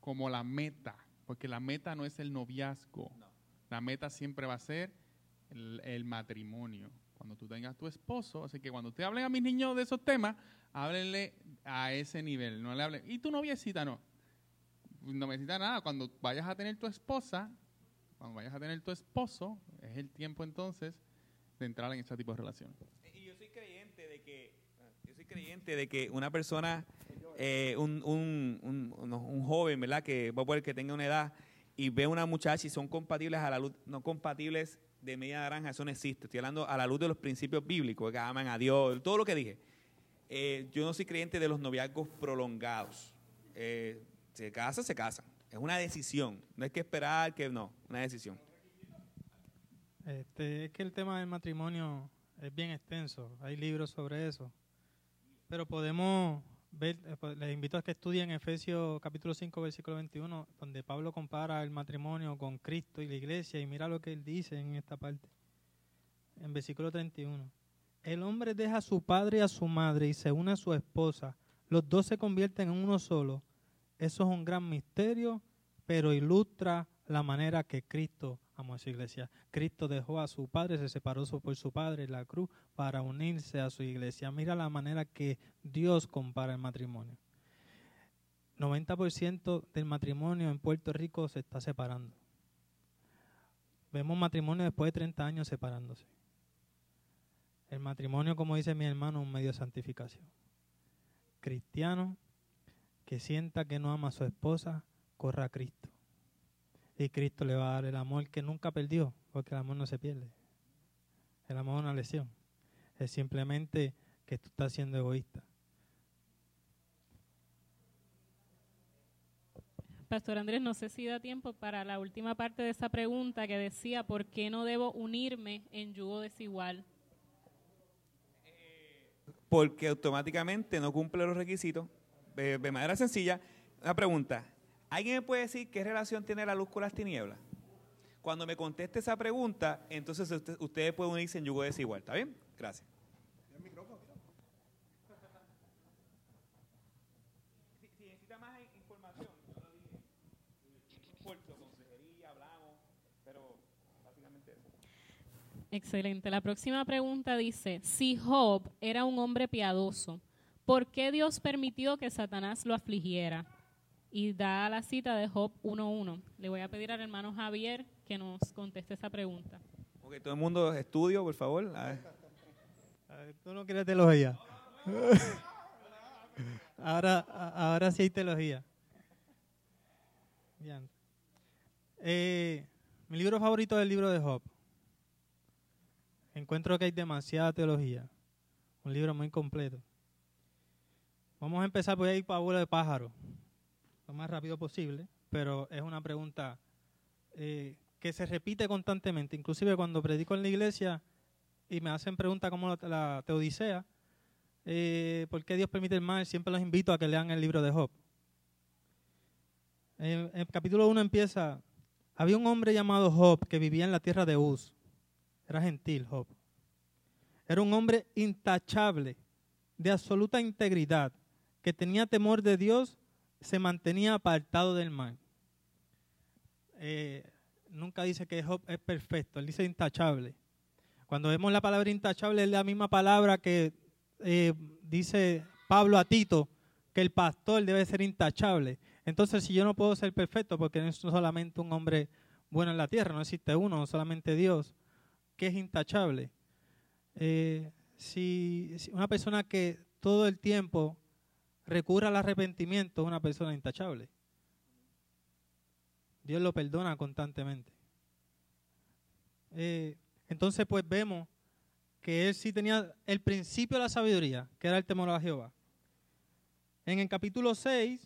como la meta, porque la meta no es el noviazgo, la meta siempre va a ser el, el matrimonio. Cuando tú tengas tu esposo, así que cuando usted hablen a mis niños de esos temas, háblenle a ese nivel, no le hablen, y tu noviecita no no necesita nada. Cuando vayas a tener tu esposa, cuando vayas a tener tu esposo, es el tiempo entonces de entrar en ese tipo de relación. Y yo soy creyente de que, yo soy creyente de que una persona, eh, un, un, un, un- joven, ¿verdad? Que va a poder que tenga una edad y ve a una muchacha y son compatibles a la luz, no compatibles de media naranja, eso no existe. Estoy hablando a la luz de los principios bíblicos, que aman a Dios, todo lo que dije. Eh, yo no soy creyente de los noviazgos prolongados. Eh, se casan, se casan. Es una decisión. No hay que esperar que no, una decisión. Este, es que el tema del matrimonio es bien extenso, hay libros sobre eso. Pero podemos ver, eh, pues, les invito a que estudien Efesios capítulo 5, versículo 21, donde Pablo compara el matrimonio con Cristo y la iglesia, y mira lo que él dice en esta parte, en versículo 31. El hombre deja a su padre y a su madre y se une a su esposa, los dos se convierten en uno solo. Eso es un gran misterio, pero ilustra la manera que Cristo amó a su iglesia. Cristo dejó a su padre, se separó por su padre en la cruz para unirse a su iglesia. Mira la manera que Dios compara el matrimonio. 90% del matrimonio en Puerto Rico se está separando. Vemos matrimonio después de 30 años separándose. El matrimonio, como dice mi hermano, es un medio de santificación. Cristiano que sienta que no ama a su esposa, corra a Cristo. Y Cristo le va a dar el amor que nunca perdió, porque el amor no se pierde. El amor es una lesión. Es simplemente que tú estás siendo egoísta. Pastor Andrés, no sé si da tiempo para la última parte de esa pregunta que decía, ¿por qué no debo unirme en yugo desigual? porque automáticamente no cumple los requisitos. De, de manera sencilla, una pregunta. ¿Alguien me puede decir qué relación tiene la luz con las tinieblas? Cuando me conteste esa pregunta, entonces usted- ustedes pueden unirse en yugo desigual. ¿Está bien? Gracias. Si necesita más información, yo lo dije. Corto, consejería, hablamos, pero básicamente eso. Excelente. La próxima pregunta dice, si Job era un hombre piadoso, ¿por qué Dios permitió que Satanás lo afligiera? Y da la cita de Job 1.1. Le voy a pedir al hermano Javier que nos conteste esa pregunta. Ok, todo el mundo estudio, por favor. A ver. A ver, Tú no quieres teología. ahora, ahora sí hay teología. Bien. Eh, mi libro favorito es el libro de Job. Encuentro que hay demasiada teología. Un libro muy completo. Vamos a empezar, voy a ir para abuelo de pájaro. Lo más rápido posible, pero es una pregunta eh, que se repite constantemente. Inclusive cuando predico en la iglesia, y me hacen preguntas como la, la Teodicea, eh, ¿por qué Dios permite el mal? Siempre los invito a que lean el libro de Job. En el capítulo 1 empieza, había un hombre llamado Job que vivía en la tierra de Uz. Era gentil Job. Era un hombre intachable, de absoluta integridad, que tenía temor de Dios, se mantenía apartado del mal. Eh, nunca dice que Job es perfecto, él dice intachable. Cuando vemos la palabra intachable es la misma palabra que eh, dice Pablo a Tito, que el pastor debe ser intachable. Entonces, si yo no puedo ser perfecto, porque no es solamente un hombre bueno en la tierra, no existe uno, solamente Dios, que es intachable. Eh, si, si una persona que todo el tiempo recurre al arrepentimiento es una persona intachable. Dios lo perdona constantemente. Eh, entonces, pues vemos que él sí tenía el principio de la sabiduría, que era el temor a Jehová. En el capítulo 6,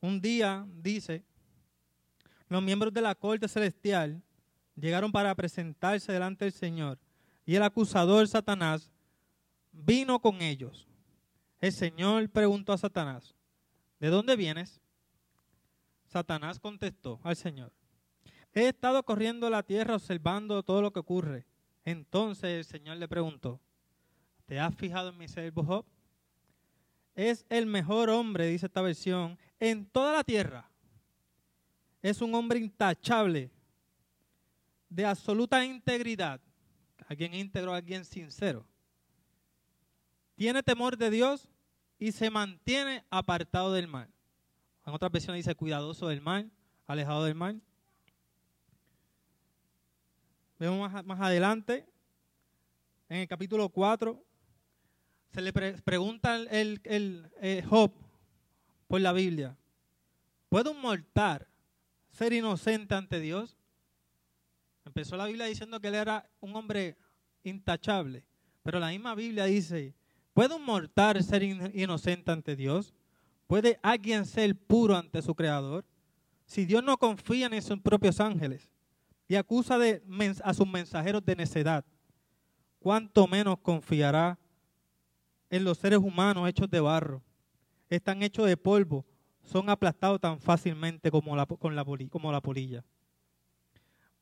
un día dice, los miembros de la corte celestial llegaron para presentarse delante del Señor y el acusador Satanás vino con ellos. El Señor preguntó a Satanás, ¿de dónde vienes? Satanás contestó al Señor, he estado corriendo la tierra observando todo lo que ocurre. Entonces el Señor le preguntó, ¿te has fijado en mi siervo Job? Es el mejor hombre, dice esta versión, en toda la tierra. Es un hombre intachable, de absoluta integridad. Alguien íntegro, alguien sincero. Tiene temor de Dios y se mantiene apartado del mal. En otras versiones dice cuidadoso del mal, alejado del mal. Vemos más, más adelante, en el capítulo 4, se le pre- pregunta el, el- el, eh, Job por la Biblia, ¿puede un mortal ser inocente ante Dios? Empezó la Biblia diciendo que él era un hombre intachable, pero la misma Biblia dice, ¿puede un mortal ser in- inocente ante Dios? ¿Puede alguien ser puro ante su Creador? Si Dios no confía en sus propios ángeles y acusa a sus mensajeros de necedad, ¿cuánto menos confiará en los seres humanos hechos de barro? Están hechos de polvo, son aplastados tan fácilmente como la, como la polilla.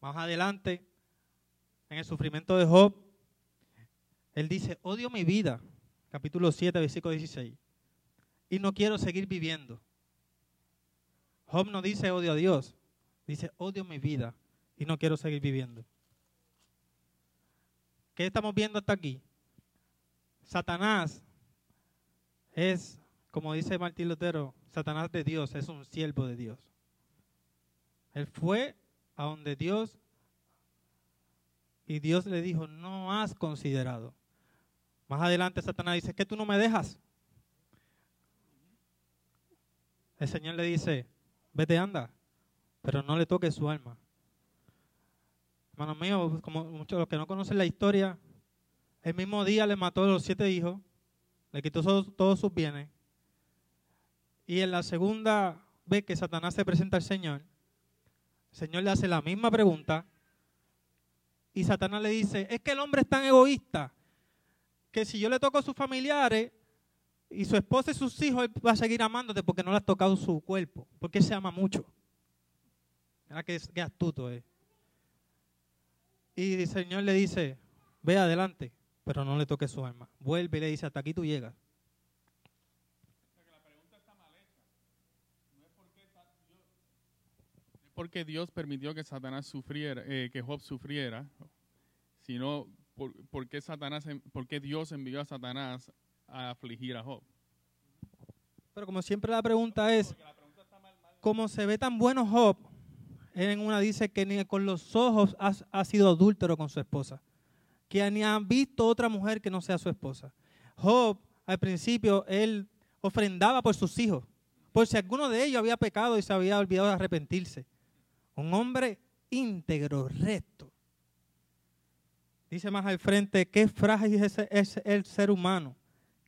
Más adelante, en el sufrimiento de Job, él dice, odio mi vida, capítulo 7, versículo 16, y no quiero seguir viviendo. Job no dice odio a Dios, dice odio mi vida y no quiero seguir viviendo. ¿Qué estamos viendo hasta aquí? Satanás es, como dice Martín Lutero, Satanás de Dios, es un siervo de Dios. Él fue a donde Dios y Dios le dijo, no has considerado. Más adelante Satanás dice, que tú no me dejas. El Señor le dice, vete anda, pero no le toques su alma. Hermanos míos, como muchos de los que no conocen la historia, el mismo día le mató a los siete hijos, le quitó todos sus bienes. Y en la segunda vez que Satanás se presenta al Señor, el Señor le hace la misma pregunta y Satanás le dice, es que el hombre es tan egoísta que si yo le toco a sus familiares y su esposa y sus hijos, él va a seguir amándote porque no le has tocado su cuerpo, porque él se ama mucho. Mira qué, qué astuto es. Y el Señor le dice, ve adelante, pero no le toques su alma. Vuelve y le dice, hasta aquí tú llegas. porque Dios permitió que Satanás sufriera, eh, que Job sufriera, sino por, por qué Satanás, por qué Dios envió a Satanás a afligir a Job. Pero como siempre la pregunta es, como se ve tan bueno Job, en una dice que ni con los ojos ha, ha sido adúltero con su esposa, que ni ha visto otra mujer que no sea su esposa. Job, al principio, él ofrendaba por sus hijos, por si alguno de ellos había pecado y se había olvidado de arrepentirse. Un hombre íntegro, recto. Dice más al frente, qué frágil es, el ser humano,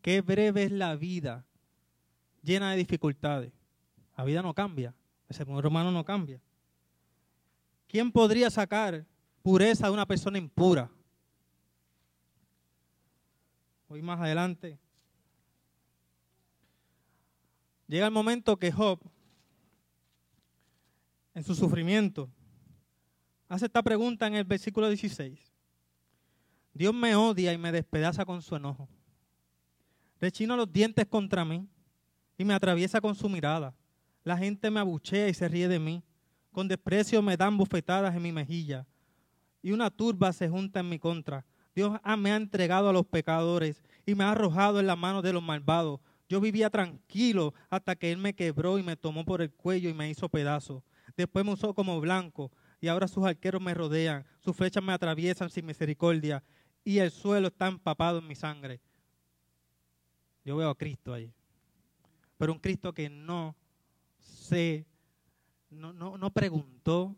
qué breve es la vida, llena de dificultades. La vida no cambia, el ser humano no cambia. ¿Quién podría sacar pureza de una persona impura? Voy más adelante. Llega el momento que Job, en su sufrimiento, hace esta pregunta en el versículo 16. Dios me odia y me despedaza con su enojo. Rechina los dientes contra mí y me atraviesa con su mirada. La gente me abuchea y se ríe de mí. Con desprecio me dan bofetadas en mi mejilla y una turba se junta en mi contra. Dios me ha entregado a los pecadores y me ha arrojado en la mano de los malvados. Yo vivía tranquilo hasta que Él me quebró y me tomó por el cuello y me hizo pedazos. Después me usó como blanco y ahora sus arqueros me rodean. Sus flechas me atraviesan sin misericordia y el suelo está empapado en mi sangre. Yo veo a Cristo ahí. Pero un Cristo que no se, no, no, no preguntó,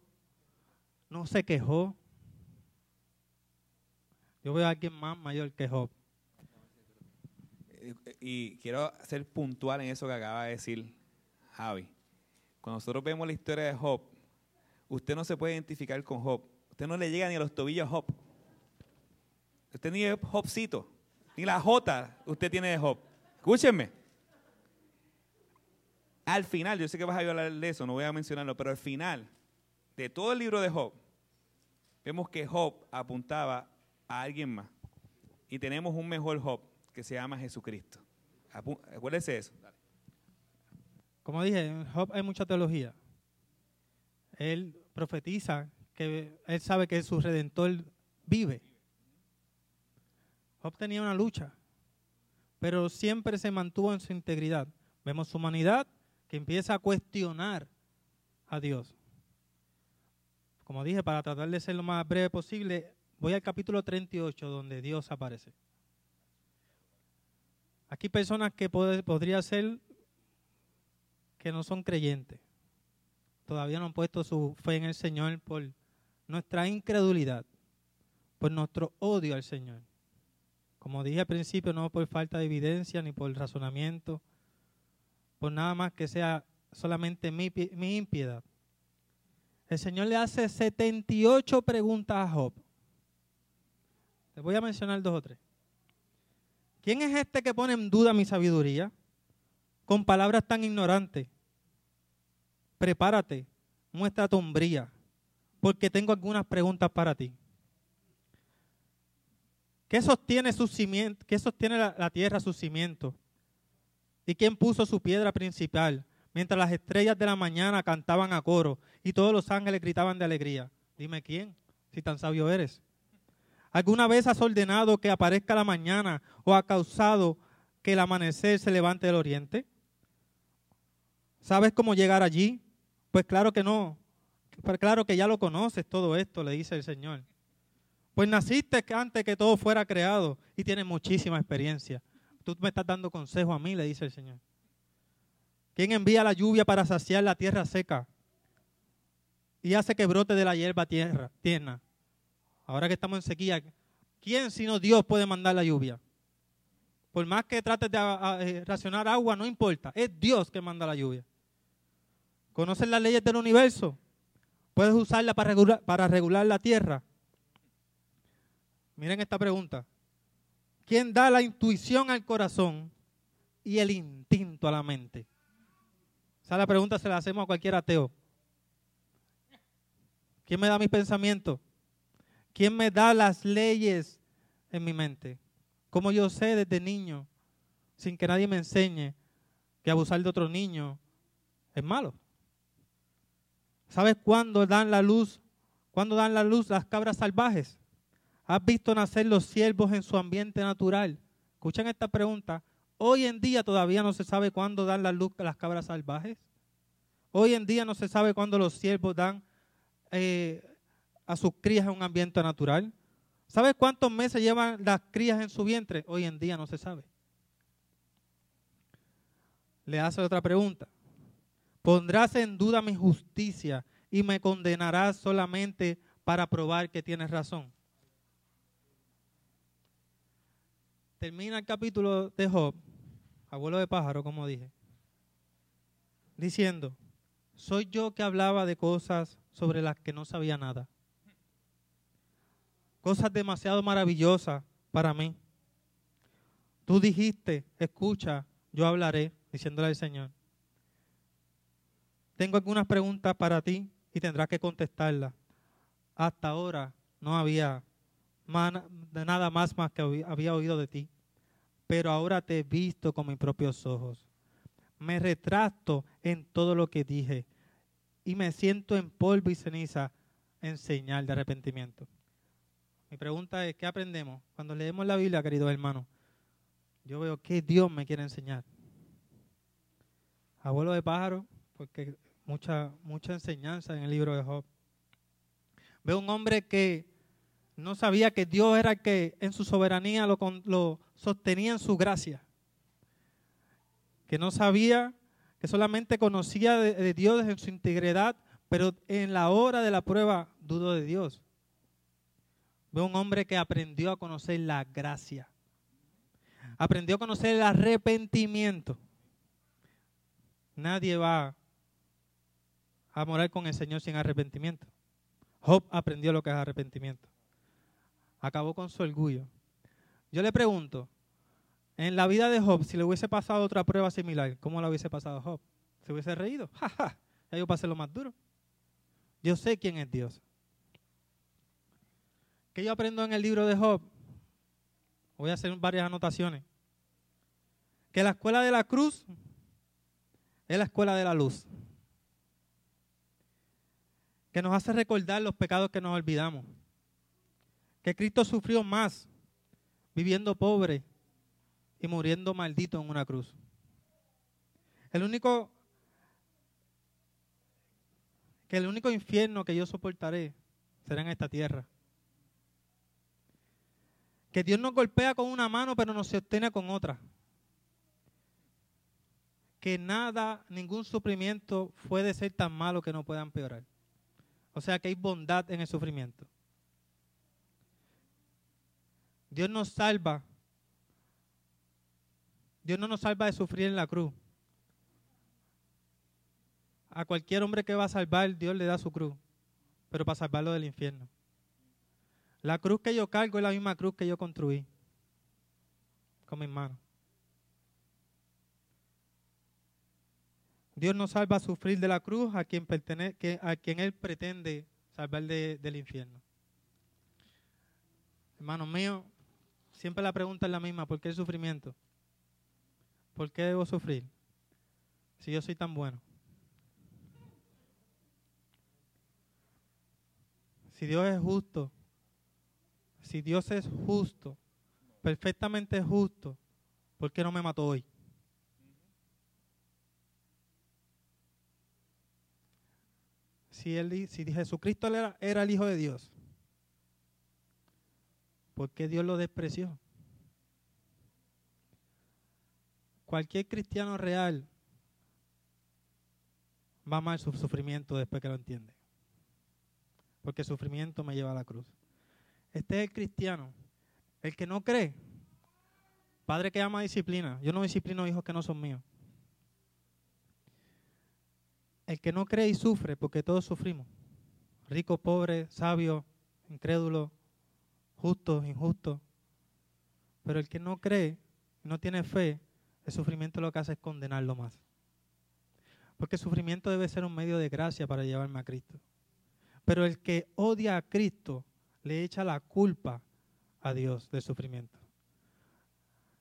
no se quejó. Yo veo a alguien más mayor que Job. Y quiero ser puntual en eso que acaba de decir Javi. Cuando nosotros vemos la historia de Job, usted no se puede identificar con Job. Usted no le llega ni a los tobillos a Job. Usted ni es Jobcito. Ni la J usted tiene de Job. Escúchenme. Al final, yo sé que vas a hablar de eso, no voy a mencionarlo, pero al final de todo el libro de Job, vemos que Job apuntaba a alguien más. Y tenemos un mejor Job que se llama Jesucristo. De eso. Como dije, en Job hay mucha teología. Él profetiza que él sabe que su redentor vive. Job tenía una lucha, pero siempre se mantuvo en su integridad. Vemos su humanidad que empieza a cuestionar a Dios. Como dije, para tratar de ser lo más breve posible, voy al capítulo 38 donde Dios aparece. Aquí personas que podría ser que no son creyentes. Todavía no han puesto su fe en el Señor por nuestra incredulidad, por nuestro odio al Señor. Como dije al principio, no por falta de evidencia ni por razonamiento, por nada más que sea solamente mi, mi impiedad. El Señor le hace 78 preguntas a Job. Les voy a mencionar dos o tres. ¿Quién es este que pone en duda mi sabiduría? Con palabras tan ignorantes. Prepárate, muestra tu hombría, porque tengo algunas preguntas para ti. ¿Qué sostiene, su cimiento, qué sostiene la, tierra sus cimientos? ¿Y quién puso su piedra principal? Mientras las estrellas de la mañana cantaban a coro y todos los ángeles gritaban de alegría. Dime quién, si tan sabio eres. ¿Alguna vez has ordenado que aparezca la mañana o ha causado que el amanecer se levante del oriente? ¿Sabes cómo llegar allí? Pues claro que no. Pues claro que ya lo conoces todo esto, le dice el Señor. Pues naciste antes que todo fuera creado y tienes muchísima experiencia. Tú me estás dando consejo a mí, le dice el Señor. ¿Quién envía la lluvia para saciar la tierra seca? Y hace que brote de la hierba tierra, tierna. Ahora que estamos en sequía, ¿quién sino Dios puede mandar la lluvia? Por más que trates de eh, racionar agua, no importa. Es Dios que manda la lluvia. ¿Conoces las leyes del universo? ¿Puedes usarla para regular, para regular la tierra? Miren esta pregunta. ¿Quién da la intuición al corazón y el instinto a la mente? Esa la pregunta se la hacemos a cualquier ateo. ¿Quién me da mis pensamientos? ¿Quién me da las leyes en mi mente? ¿Cómo yo sé desde niño, sin que nadie me enseñe, que abusar de otro niño es malo? ¿Sabes cuándo dan la luz? ¿Cuándo dan la luz las cabras salvajes? ¿Has visto nacer los ciervos en su ambiente natural? Escuchen esta pregunta. Hoy en día todavía no se sabe cuándo dan la luz las cabras salvajes. Hoy en día no se sabe cuándo los ciervos dan eh, a sus crías en un ambiente natural. ¿Sabes cuántos meses llevan las crías en su vientre? Hoy en día no se sabe. Le hace otra pregunta. ¿Pondrás en duda mi justicia y me condenarás solamente para probar que tienes razón? Termina el capítulo de Job, abuelo de pájaro, como dije, diciendo, soy yo que hablaba de cosas sobre las que no sabía nada. Cosas demasiado maravillosas para mí. Tú dijiste, escucha, yo hablaré, diciéndole al Señor. Tengo algunas preguntas para ti y tendrás que contestarlas. Hasta ahora no había nada más, más que había oído de ti, pero ahora te he visto con mis propios ojos. Me retrato en todo lo que dije y me siento en polvo y ceniza en señal de arrepentimiento. Mi pregunta es, ¿qué aprendemos? Cuando leemos la Biblia, queridos hermanos, yo veo que Dios me quiere enseñar. Abuelo de pájaro, porque mucha, mucha enseñanza en el libro de Job. Veo un hombre que no sabía que Dios era el que en su soberanía lo, sostenía en su gracia. Que no sabía que solamente conocía de, Dios en su integridad, pero en la hora de la prueba dudo de Dios. Veo un hombre que aprendió a conocer la gracia. Aprendió a conocer el arrepentimiento. Nadie va a morar con el Señor sin arrepentimiento. Job aprendió lo que es arrepentimiento. Acabó con su orgullo. Yo le pregunto, en la vida de Job, si le hubiese pasado otra prueba similar, ¿cómo la hubiese pasado Job? ¿Se hubiese reído? ¡Ja, ja! Yo pasé lo más duro. Yo sé quién es Dios. ¿Qué yo aprendo en el libro de Job? Voy a hacer varias anotaciones. Que la escuela de la cruz es la escuela de la luz. Que nos hace recordar los pecados que nos olvidamos. Que Cristo sufrió más viviendo pobre y muriendo maldito en una cruz. El único que el único infierno que yo soportaré será en esta tierra. Que Dios nos golpea con una mano pero nos sostiene con otra. Que nada, ningún sufrimiento puede ser tan malo que no pueda empeorar. O sea que hay bondad en el sufrimiento. Dios nos salva Dios no nos salva de sufrir en la cruz. A cualquier hombre que va a salvar, Dios le da su cruz, pero para salvarlo del infierno. La cruz que yo cargo es la misma cruz que yo construí con mis manos. Dios nos salva a sufrir de la cruz a quien, pertenece, a quien Él pretende salvar del infierno. Hermanos míos, siempre la pregunta es la misma, ¿por qué el sufrimiento? ¿Por qué debo sufrir si yo soy tan bueno? Si Dios es justo, si Dios es justo, perfectamente justo, ¿por qué no me mató hoy? Si, él, si Jesucristo era, era el Hijo de Dios, ¿por qué Dios lo despreció? Cualquier cristiano real va mal su sufrimiento después que lo entiende. Porque el sufrimiento me lleva a la cruz. Este es el cristiano. El que no cree. Padre que ama disciplina. Yo no disciplino hijos que no son míos. El que no cree y sufre, porque todos sufrimos. Rico, pobre, sabio, incrédulo, justo, injusto. Pero el que no cree, no tiene fe, el sufrimiento lo que hace es condenarlo más. Porque el sufrimiento debe ser un medio de gracia para llevarme a Cristo. Pero el que odia a Cristo le echa la culpa a Dios del sufrimiento.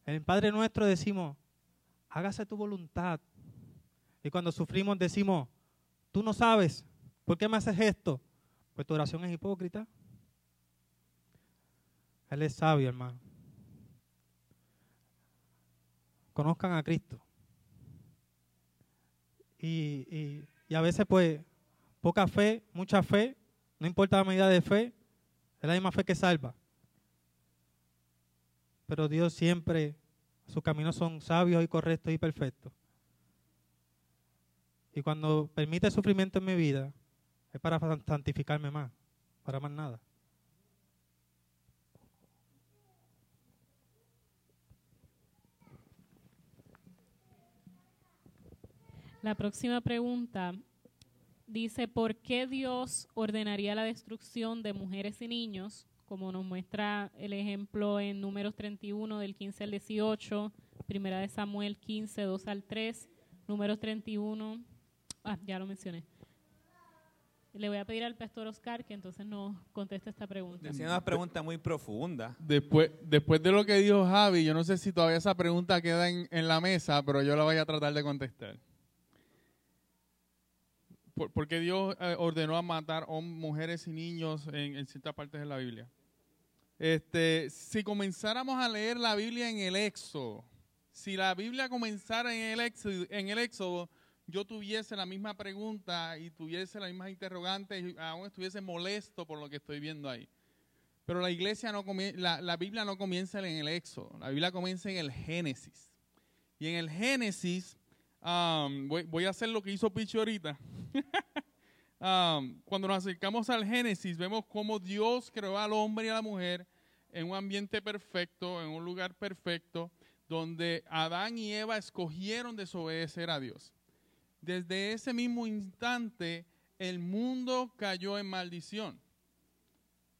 En el Padre nuestro decimos, hágase tu voluntad. Y cuando sufrimos decimos, tú no sabes, ¿por qué me haces esto? Pues tu oración es hipócrita. Él es sabio, hermano. Conozcan a Cristo. Y, y, a veces, pues, poca fe, mucha fe, no importa la medida de fe, es la misma fe que salva. Pero Dios siempre, sus caminos son sabios y correctos y perfectos. Y cuando permite sufrimiento en mi vida, es para santificarme más, para más nada. La próxima pregunta dice, ¿por qué Dios ordenaría la destrucción de mujeres y niños? Como nos muestra el ejemplo en números 31 del 15 al 18, primera de Samuel 15, 2 al 3, números 31, ah, ya lo mencioné. Le voy a pedir al pastor Oscar que entonces nos conteste esta pregunta. Es una pregunta muy profunda. Después, después de lo que dijo Javi, yo no sé si todavía esa pregunta queda en, en la mesa, pero yo la voy a tratar de contestar. ¿Por, qué Dios eh, ordenó a matar mujeres y niños en, ciertas partes de la Biblia? Este, si comenzáramos a leer la Biblia en el Éxodo, si la Biblia comenzara en el Éxodo, en el Éxodo yo tuviese la misma pregunta y tuviese la misma interrogante y aún estuviese molesto por lo que estoy viendo ahí. Pero la iglesia no la, la Biblia no comienza en el Éxodo, la Biblia comienza en el Génesis. Y en el Génesis Um, voy, a hacer lo que hizo Pichi ahorita. Um, cuando nos acercamos al Génesis, vemos cómo Dios creó al hombre y a la mujer en un ambiente perfecto, en un lugar perfecto, donde Adán y Eva escogieron desobedecer a Dios. Desde ese mismo instante, el mundo cayó en maldición.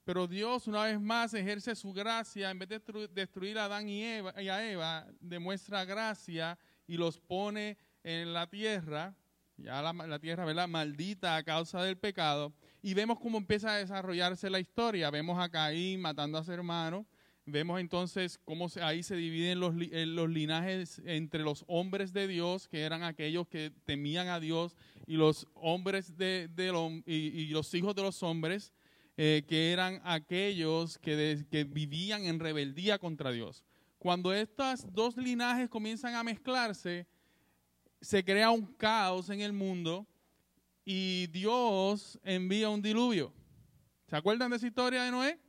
Pero Dios, una vez más, ejerce su gracia, en vez de destruir a Adán y, Eva, y a Eva, demuestra gracia y los pone en la tierra, ya la, tierra, ¿verdad? Maldita a causa del pecado. Y vemos cómo empieza a desarrollarse la historia. Vemos a Caín matando a su hermano. Vemos entonces cómo ahí se dividen los, los linajes entre los hombres de Dios, que eran aquellos que temían a Dios, y los hombres de, y, los hijos de los hombres, eh, que eran aquellos que, que vivían en rebeldía contra Dios. Cuando estos dos linajes comienzan a mezclarse, se crea un caos en el mundo y Dios envía un diluvio. ¿Se acuerdan de esa historia de Noé?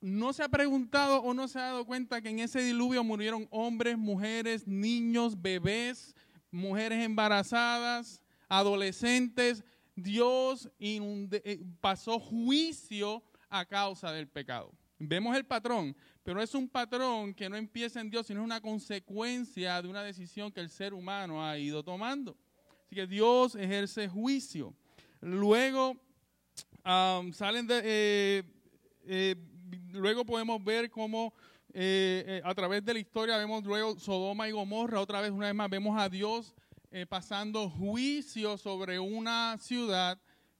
¿No se ha preguntado o no se ha dado cuenta que en ese diluvio murieron hombres, mujeres, niños, bebés, mujeres embarazadas, adolescentes? Dios eh, pasó juicio a causa del pecado. Vemos el patrón, pero es un patrón que no empieza en Dios, sino es una consecuencia de una decisión que el ser humano ha ido tomando. Así que Dios ejerce juicio. Luego salen de, eh, eh, luego podemos ver cómo eh, a través de la historia vemos luego Sodoma y Gomorra, otra vez, una vez más, vemos a Dios pasando juicio sobre una ciudad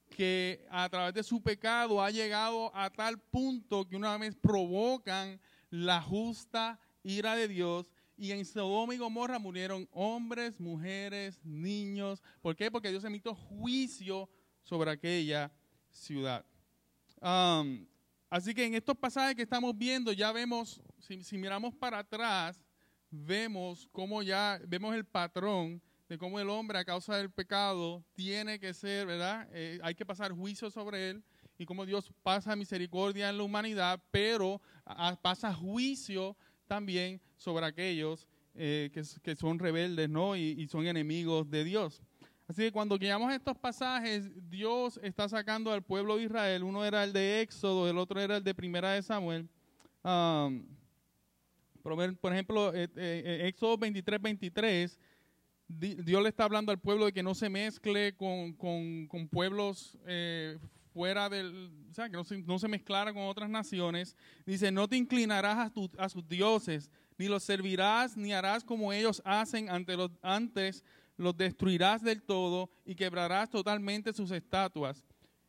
que a través de su pecado ha llegado a tal punto que una vez provocan la justa ira de Dios. Y en Sodoma y Gomorra murieron hombres, mujeres, niños. ¿Por qué? Porque Dios emitió juicio sobre aquella ciudad. así que en estos pasajes que estamos viendo, ya vemos, si, miramos para atrás, vemos cómo ya, vemos el patrón de cómo el hombre a causa del pecado tiene que ser, ¿verdad? Eh, hay que pasar juicio sobre él y cómo Dios pasa misericordia en la humanidad, pero pasa juicio también sobre aquellos eh, que, son rebeldes, ¿no? Y, son enemigos de Dios. Así que cuando guiamos estos pasajes, Dios está sacando al pueblo de Israel. Uno era el de Éxodo, el otro era el de Primera de Samuel. por ejemplo, eh, Éxodo 23, 23 Dios le está hablando al pueblo de que no se mezcle con, pueblos eh, fuera del, o sea, que no se, no se mezclara con otras naciones. Dice, no te inclinarás a, a sus dioses, ni los servirás, ni harás como ellos hacen ante los, antes, los destruirás del todo y quebrarás totalmente sus estatuas.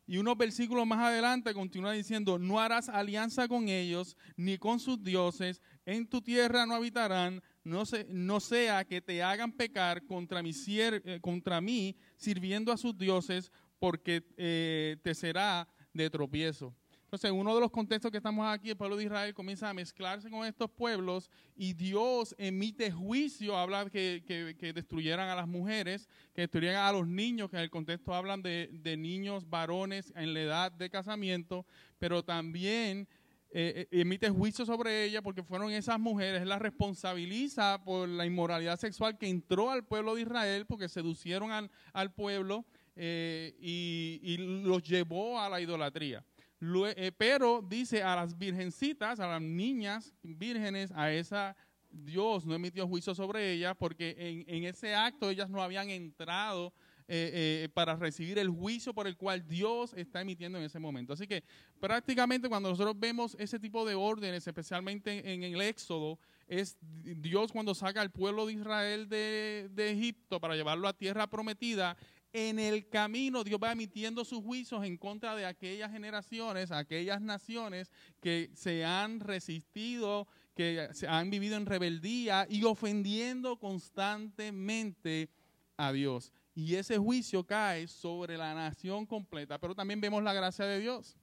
Y unos versículos más adelante continúa diciendo, no harás alianza con ellos, ni con sus dioses, en tu tierra no habitarán, no, se- no sea que te hagan pecar contra, mi eh, contra mí, sirviendo a sus dioses, porque eh, te será de tropiezo. Entonces, uno de los contextos que estamos aquí, el pueblo de Israel comienza a mezclarse con estos pueblos y Dios emite juicio, habla que, que- que destruyeran a las mujeres, que destruyeran a los niños, que en el contexto hablan de, de niños varones en la edad de casamiento, pero también eh, eh, emite juicio sobre ella porque fueron esas mujeres, las responsabiliza por la inmoralidad sexual que entró al pueblo de Israel porque seducieron al, al pueblo eh, y, los llevó a la idolatría. Eh, pero dice a las virgencitas, a las niñas vírgenes, a esa Dios no emitió juicio sobre ellas porque en, ese acto ellas no habían entrado eh, para recibir el juicio por el cual Dios está emitiendo en ese momento. Así que prácticamente cuando nosotros vemos ese tipo de órdenes, especialmente en, el Éxodo, es Dios cuando saca al pueblo de Israel de, de Egipto para llevarlo a tierra prometida, en el camino Dios va emitiendo sus juicios en contra de aquellas generaciones, aquellas naciones que se han resistido, que se han vivido en rebeldía y ofendiendo constantemente a Dios. Y ese juicio cae sobre la nación completa, pero también vemos la gracia de Dios.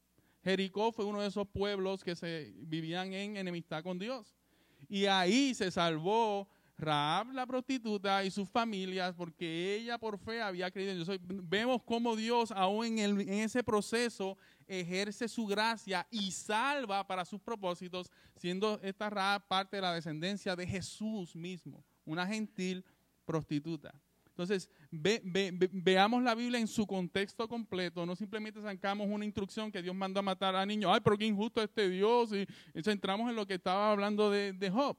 Jericó fue uno de esos pueblos que se vivían en enemistad con Dios. Y ahí se salvó Raab la prostituta y sus familias porque ella por fe había creído en Vemos cómo Dios aún en, el- en ese proceso ejerce su gracia y salva para sus propósitos, siendo esta Raab parte de la descendencia de Jesús mismo, una gentil prostituta. Entonces, ve- ve- ve- veamos la Biblia en su contexto completo, no simplemente sacamos una instrucción que Dios mandó a matar a niños, ay, pero qué injusto este Dios, y entonces entramos en lo que estaba hablando de, de Job.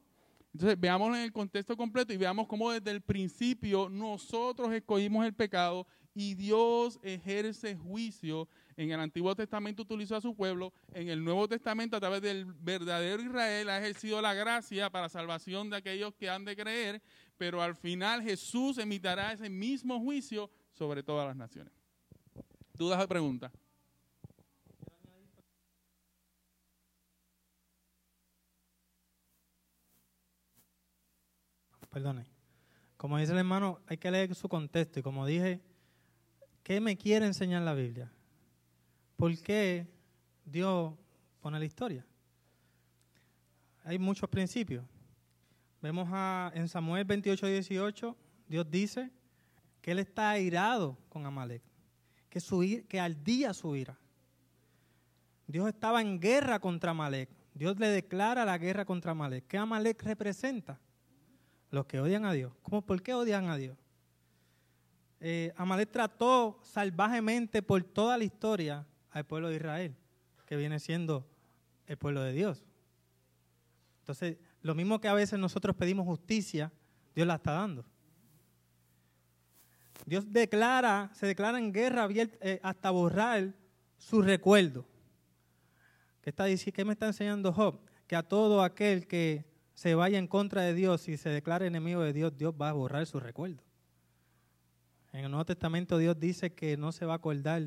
Entonces, veámoslo en el contexto completo y veamos cómo desde el principio nosotros escogimos el pecado y Dios ejerce juicio. En el Antiguo Testamento utilizó a su pueblo, en el Nuevo Testamento a través del verdadero Israel ha ejercido la gracia para salvación de aquellos que han de creer, pero al final Jesús emitirá ese mismo juicio sobre todas las naciones. ¿Dudas o preguntas? Perdone. Como dice el hermano, hay que leer su contexto. Y como dije, ¿qué me quiere enseñar la Biblia? ¿Por qué Dios pone la historia? Hay muchos principios. Vemos a, en Samuel 28, 18, Dios dice que Él está airado con Amalek, que, su, que al día su ira. Dios estaba en guerra contra Amalek. Dios le declara la guerra contra Amalek. ¿Qué Amalek representa? Los que odian a Dios. ¿Cómo, ¿Por qué odian a Dios? Eh, Amalek trató salvajemente por toda la historia al pueblo de Israel, que viene siendo el pueblo de Dios. Entonces, lo mismo que a veces nosotros pedimos justicia, Dios la está dando. Dios declara, se declara en guerra eh, hasta borrar su recuerdo. ¿Qué, está, ¿Qué me está enseñando Job? Que a todo aquel que se vaya en contra de Dios y se declare enemigo de Dios, Dios va a borrar su recuerdo. En el Nuevo Testamento Dios dice que no se va a acordar,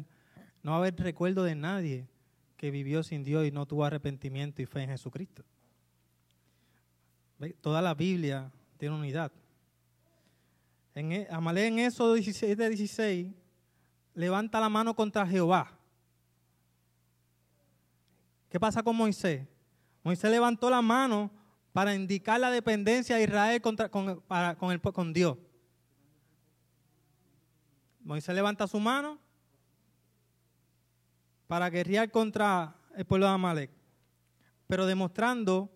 no va a haber recuerdo de nadie que vivió sin Dios y no tuvo arrepentimiento y fe en Jesucristo. Toda la Biblia tiene unidad. En, e- Amalek en Éxodo 17, 16, levanta la mano contra Jehová. ¿Qué pasa con Moisés? Moisés levantó la mano para indicar la dependencia de Israel contra, con, el, con Dios. Moisés levanta su mano para guerrear contra el pueblo de Amalek, pero demostrando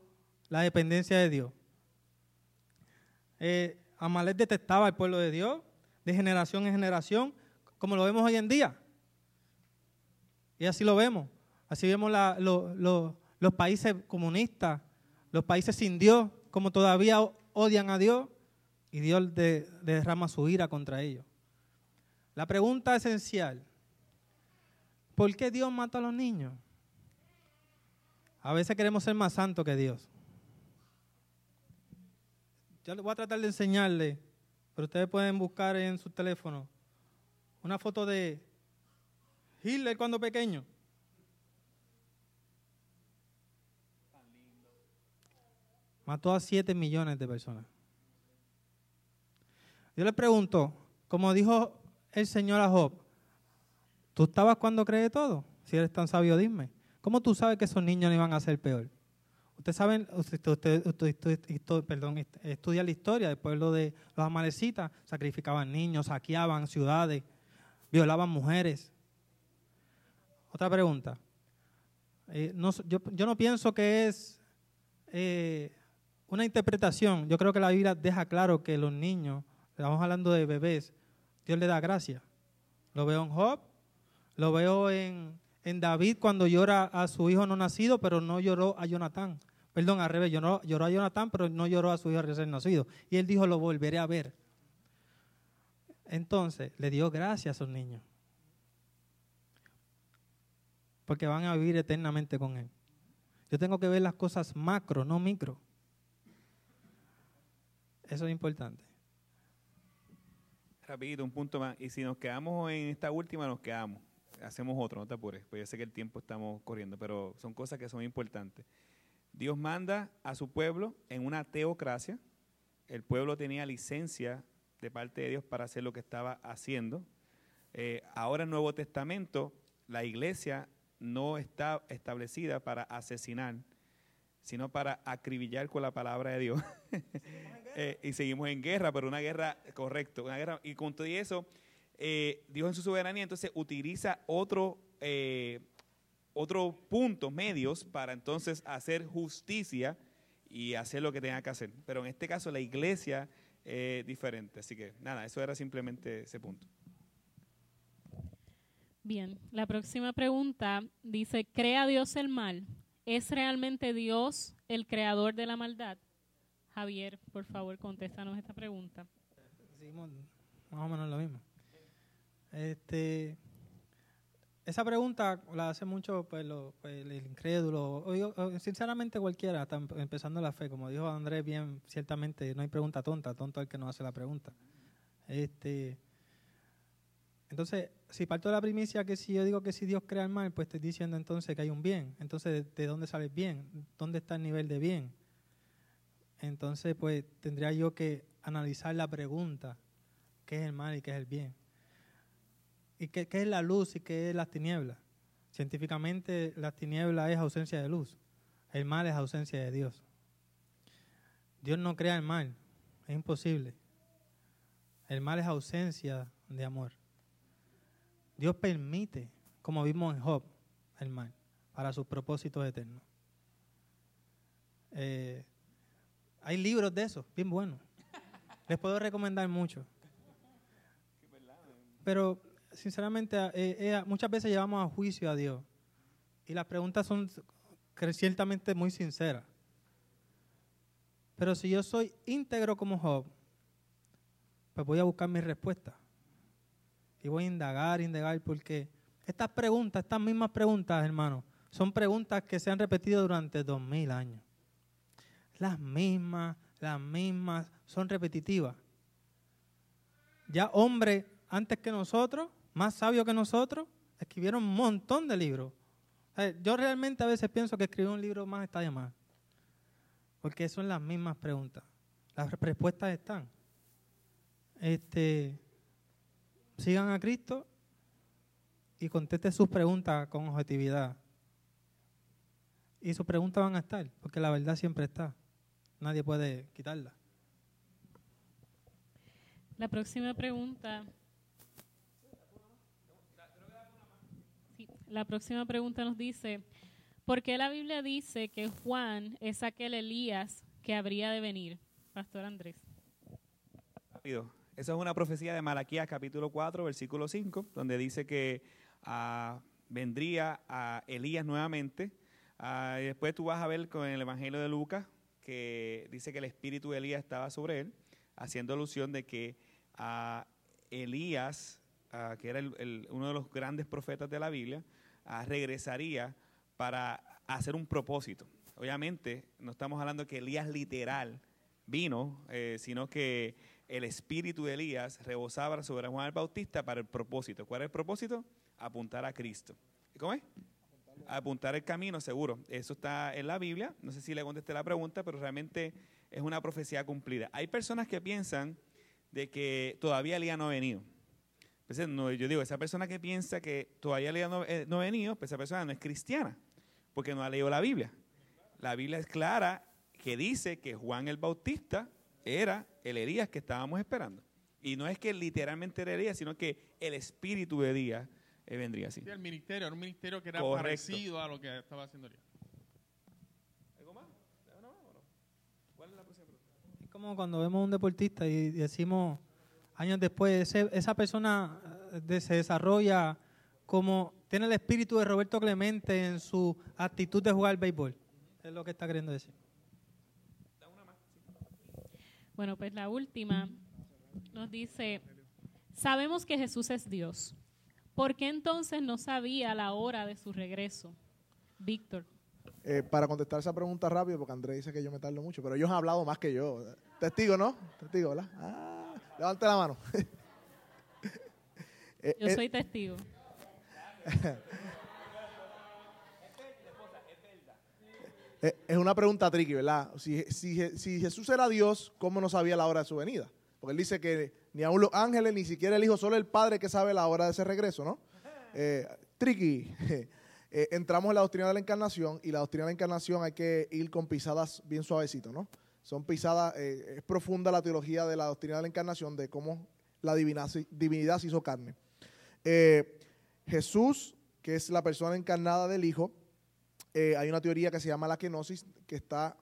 la dependencia de Dios. Eh, Amalek detestaba al pueblo de Dios de generación en generación, como lo vemos hoy en día. Y así lo vemos. Así vemos los países comunistas, los países sin Dios, como todavía odian a Dios y Dios de- derrama su ira contra ellos. La pregunta esencial, ¿Por qué Dios mata a los niños? A veces queremos ser más santos que Dios. Yo voy a tratar de enseñarle, pero ustedes pueden buscar en su teléfono una foto de Hitler cuando pequeño. Mató a 7 millones de personas. Yo le pregunto, como dijo el Señor a Job, ¿tú estabas cuando cree todo? Si eres tan sabio, dime. ¿Cómo tú sabes que esos niños no iban a ser peor? Ustedes saben, usted, usted, usted, perdón, estudia la historia del pueblo de los amalecitas, sacrificaban niños, saqueaban ciudades, violaban mujeres. Otra pregunta. Eh, yo, no pienso que es eh, una interpretación. Yo creo que la Biblia deja claro que los niños, estamos hablando de bebés, Dios le da gracia. Lo veo en Job, lo veo en, en David cuando llora a su hijo no nacido, pero no lloró a Jonatán. Perdón, al revés, lloró, lloró a Jonatán, pero no lloró a su hijo recién nacido. Y él dijo, lo volveré a ver. Entonces, le dio gracias a esos niños. Porque van a vivir eternamente con él. Yo tengo que ver las cosas macro, no micro. Eso es importante. Rapidito, un punto más. Y si nos quedamos en esta última, nos quedamos. Hacemos otro, no te apures. Pues yo sé que el tiempo estamos corriendo, pero son cosas que son importantes. Dios manda a su pueblo en una teocracia. El pueblo tenía licencia de parte de Dios para hacer lo que estaba haciendo. Eh, ahora en Nuevo Testamento, la iglesia no está establecida para asesinar, sino para acribillar con la palabra de Dios. Eh, y seguimos en guerra, pero una guerra, correcto, una guerra. Y con todo eso, eh, Dios en su soberanía entonces utiliza otro, eh, otro punto, medios, para entonces hacer justicia y hacer lo que tenga que hacer. Pero en este caso la iglesia es diferente. Así que nada, eso era simplemente ese punto. Bien, la próxima pregunta dice, ¿crea Dios el mal? ¿Es realmente Dios el creador de la maldad? Javier, por favor, contéstanos esta pregunta. Más o menos lo mismo. Este, esa pregunta la hace mucho pues, pues el incrédulo, o, sinceramente cualquiera, empezando la fe, como dijo Andrés bien, ciertamente no hay pregunta tonta, tonto el que no hace la pregunta. Este, entonces, si parto de la primicia que si yo digo que si Dios crea el mal, pues estoy diciendo entonces que hay un bien. Entonces, ¿de dónde sale el bien? ¿Dónde está el nivel de bien? entonces pues tendría yo que analizar la pregunta, ¿qué es el mal y qué es el bien? ¿Y qué, es la luz y qué es las tinieblas? Científicamente las tinieblas es ausencia de luz, el mal es ausencia de Dios. Dios no crea el mal, es imposible. El mal es ausencia de amor. Dios permite, como vimos en Job, el mal para sus propósitos eternos. Eh, hay libros de eso, bien buenos. Les puedo recomendar mucho. Pero, sinceramente, eh, eh, muchas veces llevamos a juicio a Dios. Y las preguntas son ciertamente muy sinceras. Pero si yo soy íntegro como Job, pues voy a buscar mi respuesta. Y voy a indagar, indagar, porque estas preguntas, estas mismas preguntas, hermano, son preguntas que se han repetido durante dos mil años las mismas, las mismas, son repetitivas. Ya hombres antes que nosotros, más sabios que nosotros, escribieron un montón de libros. yo realmente a veces pienso que escribir un libro más está de más. Porque son las mismas preguntas. Las respuestas están. Este, sigan a Cristo y contesten sus preguntas con objetividad. Y sus preguntas van a estar, porque la verdad siempre está. Nadie puede quitarla. La próxima pregunta. la próxima pregunta nos dice, ¿por qué la Biblia dice que Juan es aquel Elías que habría de venir? Pastor Andrés. Rápido. Esa es una profecía de Malaquías capítulo 4, versículo 5, donde dice que ah, vendría a Elías nuevamente. Ah, y después tú vas a ver con el Evangelio de Lucas, que dice que el espíritu de Elías estaba sobre él, haciendo alusión de que a Elías, que era uno de los grandes profetas de la Biblia, ah, regresaría para hacer un propósito. Obviamente, no estamos hablando que Elías literal vino, eh, sino que el espíritu de Elías rebosaba sobre Juan el Bautista para el propósito. ¿Cuál es el propósito? Apuntar a Cristo. ¿Cómo es? Apuntar el camino, seguro. Eso está en la Biblia. No sé si le contesté la pregunta, pero realmente es una profecía cumplida. Hay personas que piensan de que todavía Elías no ha venido. Pues, yo digo, esa persona que piensa que todavía Elías no, eh, no ha venido, pues esa persona no es cristiana, porque no ha leído la Biblia. La Biblia es clara que dice que Juan el Bautista era el Elías que estábamos esperando. Y no es que literalmente era Elías, sino que el espíritu de Elías eh, vendría así. el ministerio, era un ministerio que era parecido a lo que estaba haciendo Elías. ¿Algo más? ¿Cuál es la próxima pregunta? Es como cuando vemos a un deportista y decimos años después, esa persona eh, se desarrolla como tiene el espíritu de Roberto Clemente en su actitud de jugar béisbol. Es lo que está queriendo decir. Bueno, pues la última nos dice, sabemos que Jesús es Dios. ¿Por qué entonces no sabía la hora de su regreso? Víctor. Eh, para contestar esa pregunta rápido, porque Andrés dice que yo me tardo mucho, pero ellos han hablado más que yo. Testigo, ¿no? Testigo, ¿verdad? Ah, levante la mano. Eh, yo soy testigo. es una pregunta tricky, ¿verdad? Si, Jesús era Dios, ¿cómo no sabía la hora de su venida? Porque él dice que ni aún los ángeles, ni siquiera el Hijo, solo el Padre que sabe la hora de ese regreso, ¿no? Eh, tricky. Eh, entramos en la doctrina de la encarnación y la doctrina de la encarnación hay que ir con pisadas bien suavecitos, ¿no? Son pisadas, es profunda la teología de la doctrina de la encarnación, de cómo la divinidad se hizo carne. Jesús, que es la persona encarnada del Hijo, eh, hay una teoría que se llama la kenosis, que está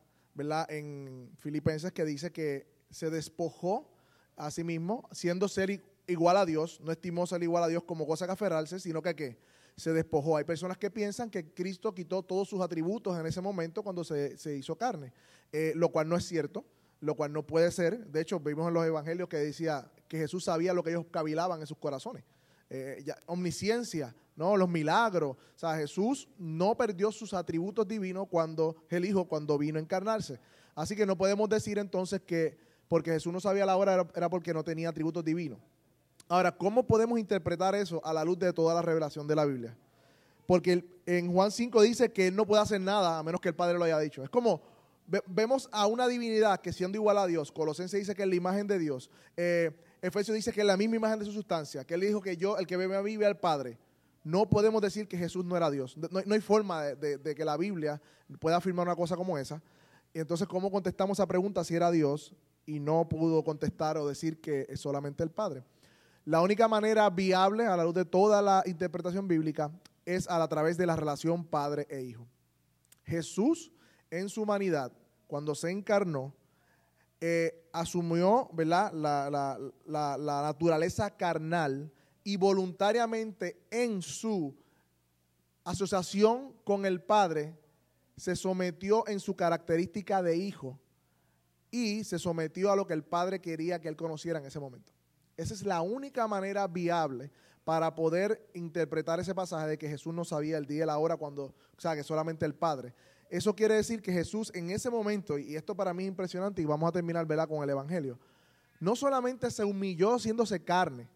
en Filipenses, que dice que se despojó a sí mismo, siendo ser igual a Dios, no estimó ser igual a Dios como cosa que aferrarse, sino que se despojó. Hay personas que piensan que Cristo quitó todos sus atributos en ese momento cuando se, hizo carne, eh, lo cual no es cierto, lo cual no puede ser. De hecho, vimos en los evangelios que decía que Jesús sabía lo que ellos cavilaban en sus corazones. Eh, omnisciencia, ¿no? Los milagros. O sea, Jesús no perdió sus atributos divinos cuando el Hijo, cuando vino a encarnarse. Así que no podemos decir entonces que porque Jesús no sabía la hora era porque no tenía atributos divinos. Ahora, ¿cómo podemos interpretar eso a la luz de toda la revelación de la Biblia? Porque en Juan 5 dice que él no puede hacer nada a menos que el Padre lo haya dicho. Es como vemos a una divinidad que siendo igual a Dios, Colosenses dice que es la imagen de Dios, eh, Efesios dice que es la misma imagen de su sustancia, que él dijo que yo, el que ve a al Padre. No podemos decir que Jesús no era Dios. No, hay forma de, que la Biblia pueda afirmar una cosa como esa. Y entonces, ¿cómo contestamos a pregunta si era Dios y no pudo contestar o decir que es solamente el Padre? La única manera viable a la luz de toda la interpretación bíblica es a, través de la relación padre e hijo. Jesús en su humanidad, cuando se encarnó, eh, asumió ¿verdad? la naturaleza carnal y voluntariamente en su asociación con el Padre se sometió en su característica de hijo y se sometió a lo que el Padre quería que él conociera en ese momento. Esa es la única manera viable para poder interpretar ese pasaje de que Jesús no sabía el día y la hora cuando, o sea, que solamente el Padre. Eso quiere decir que Jesús en ese momento, y esto para mí es impresionante, y vamos a terminar ¿verdad? con el Evangelio, no solamente se humilló haciéndose carne,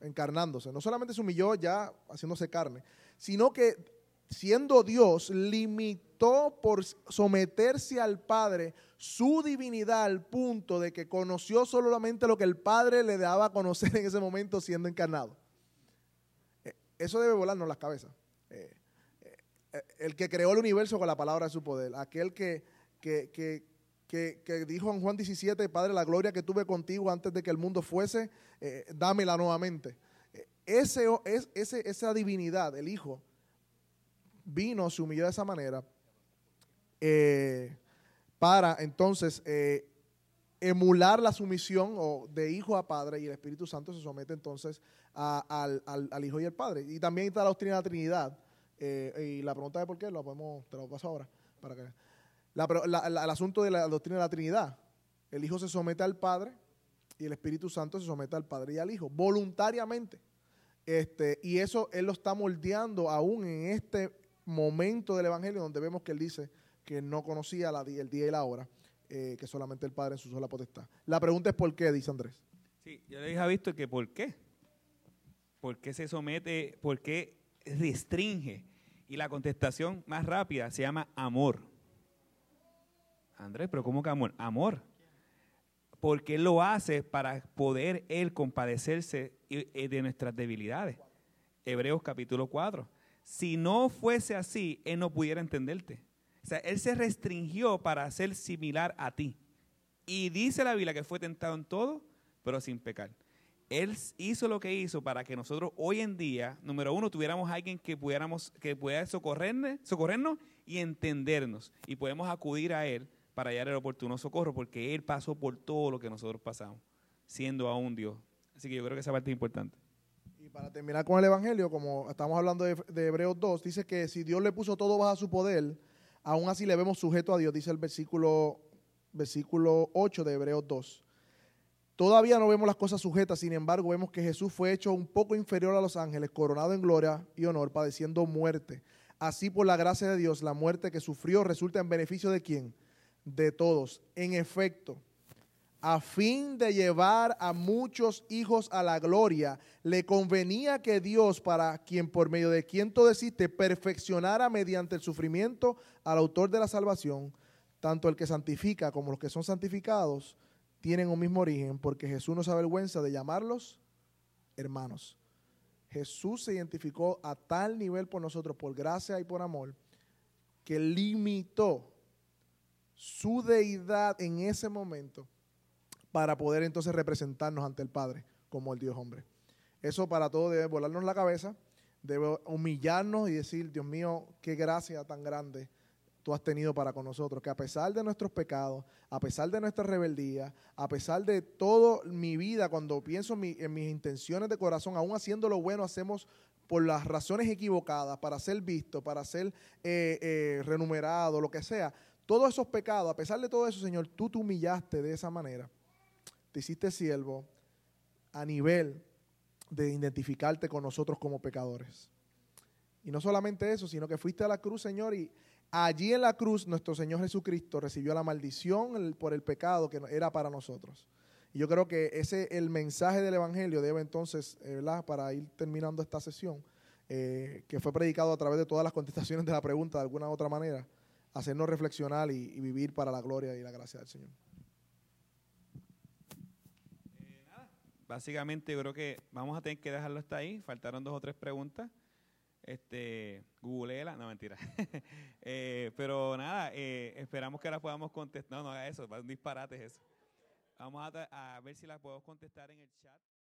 encarnándose. No solamente se humilló ya haciéndose carne, sino que siendo Dios limitó por someterse al Padre su divinidad al punto de que conoció solamente lo que el Padre le daba a conocer en ese momento siendo encarnado. Eh, eso debe volarnos las cabezas. Eh, el que creó el universo con la palabra de su poder, aquel que, que, que, que, dijo en Juan 17, Padre, la gloria que tuve contigo antes de que el mundo fuese, eh, dámela nuevamente. Ese, es, ese, esa divinidad, el Hijo, vino, se humilló de esa manera eh, para entonces eh, emular la sumisión o de hijo a padre y el Espíritu Santo se somete entonces al, Hijo y al Padre. Y también está la doctrina de la Trinidad. Y la pregunta de por qué, lo podemos, te lo paso ahora. Para que, el asunto de la doctrina de la Trinidad. El Hijo se somete al Padre y el Espíritu Santo se somete al Padre y al Hijo, voluntariamente. Este, y eso Él lo está moldeando aún en este momento del Evangelio donde vemos que Él dice que no conocía la, el día y la hora, eh, que solamente el Padre en su sola potestad. La pregunta es por qué, dice Andrés. Sí, yo le dije a Víctor que por qué. ¿Por qué se somete? ¿Por qué restringe? Y la contestación más rápida se llama amor. Andrés, pero ¿cómo que amor? Amor. Porque Él lo hace para poder Él compadecerse de nuestras debilidades. Hebreos capítulo 4. Si no fuese así, Él no pudiera entenderte. O sea, Él se restringió para ser similar a ti. Y dice la Biblia que fue tentado en todo, pero sin pecar. Él hizo lo que hizo para que nosotros hoy en día, número uno, tuviéramos a alguien que pudiéramos, que pudiera socorrernos, socorrernos y entendernos. Y podemos acudir a Él para hallar el oportuno socorro, porque Él pasó por todo lo que nosotros pasamos, siendo aún Dios. Así que yo creo que esa parte es importante. Y para terminar con el Evangelio, como estamos hablando de, Hebreos 2, dice que si Dios le puso todo bajo su poder, aún así le vemos sujeto a Dios, dice el versículo, versículo 8 de Hebreos 2. Todavía no vemos las cosas sujetas, sin embargo, vemos que Jesús fue hecho un poco inferior a los ángeles, coronado en gloria y honor, padeciendo muerte. Así, por la gracia de Dios, la muerte que sufrió resulta en beneficio de quién? De todos. En efecto, a fin de llevar a muchos hijos a la gloria, le convenía que Dios, para quien por medio de quien todo existe, perfeccionara mediante el sufrimiento al autor de la salvación, tanto el que santifica como los que son santificados tienen un mismo origen, porque Jesús no se avergüenza de llamarlos hermanos. Jesús se identificó a tal nivel por nosotros, por gracia y por amor, que limitó su deidad en ese momento para poder entonces representarnos ante el Padre como el Dios hombre. Eso para todos debe volarnos la cabeza, debe humillarnos y decir, Dios mío, qué gracia tan grande tú has tenido para con nosotros, que a pesar de nuestros pecados, a pesar de nuestra rebeldía, a pesar de toda mi vida, cuando pienso en, mis intenciones de corazón, aún haciendo lo bueno, hacemos por las razones equivocadas, para ser visto, para ser eh, eh, renumerado, lo que sea. Todos esos pecados, a pesar de todo eso, Señor, tú te humillaste de esa manera. Te hiciste siervo a nivel de identificarte con nosotros como pecadores. Y no solamente eso, sino que fuiste a la cruz, Señor, y Allí en la cruz nuestro Señor Jesucristo recibió la maldición por el pecado que era para nosotros. Y yo creo que ese el mensaje del Evangelio debe entonces, eh, ¿verdad? para ir terminando esta sesión, eh, que fue predicado a través de todas las contestaciones de la pregunta de alguna u otra manera, hacernos reflexionar y, vivir para la gloria y la gracia del Señor. Eh, nada. Básicamente yo creo que vamos a tener que dejarlo hasta ahí. Faltaron dos o tres preguntas. Este, googleela, no mentira. eh, pero nada, eh, esperamos que la podamos contestar. No, no haga eso, un disparate es eso. Vamos a, a ver si la podemos contestar en el chat.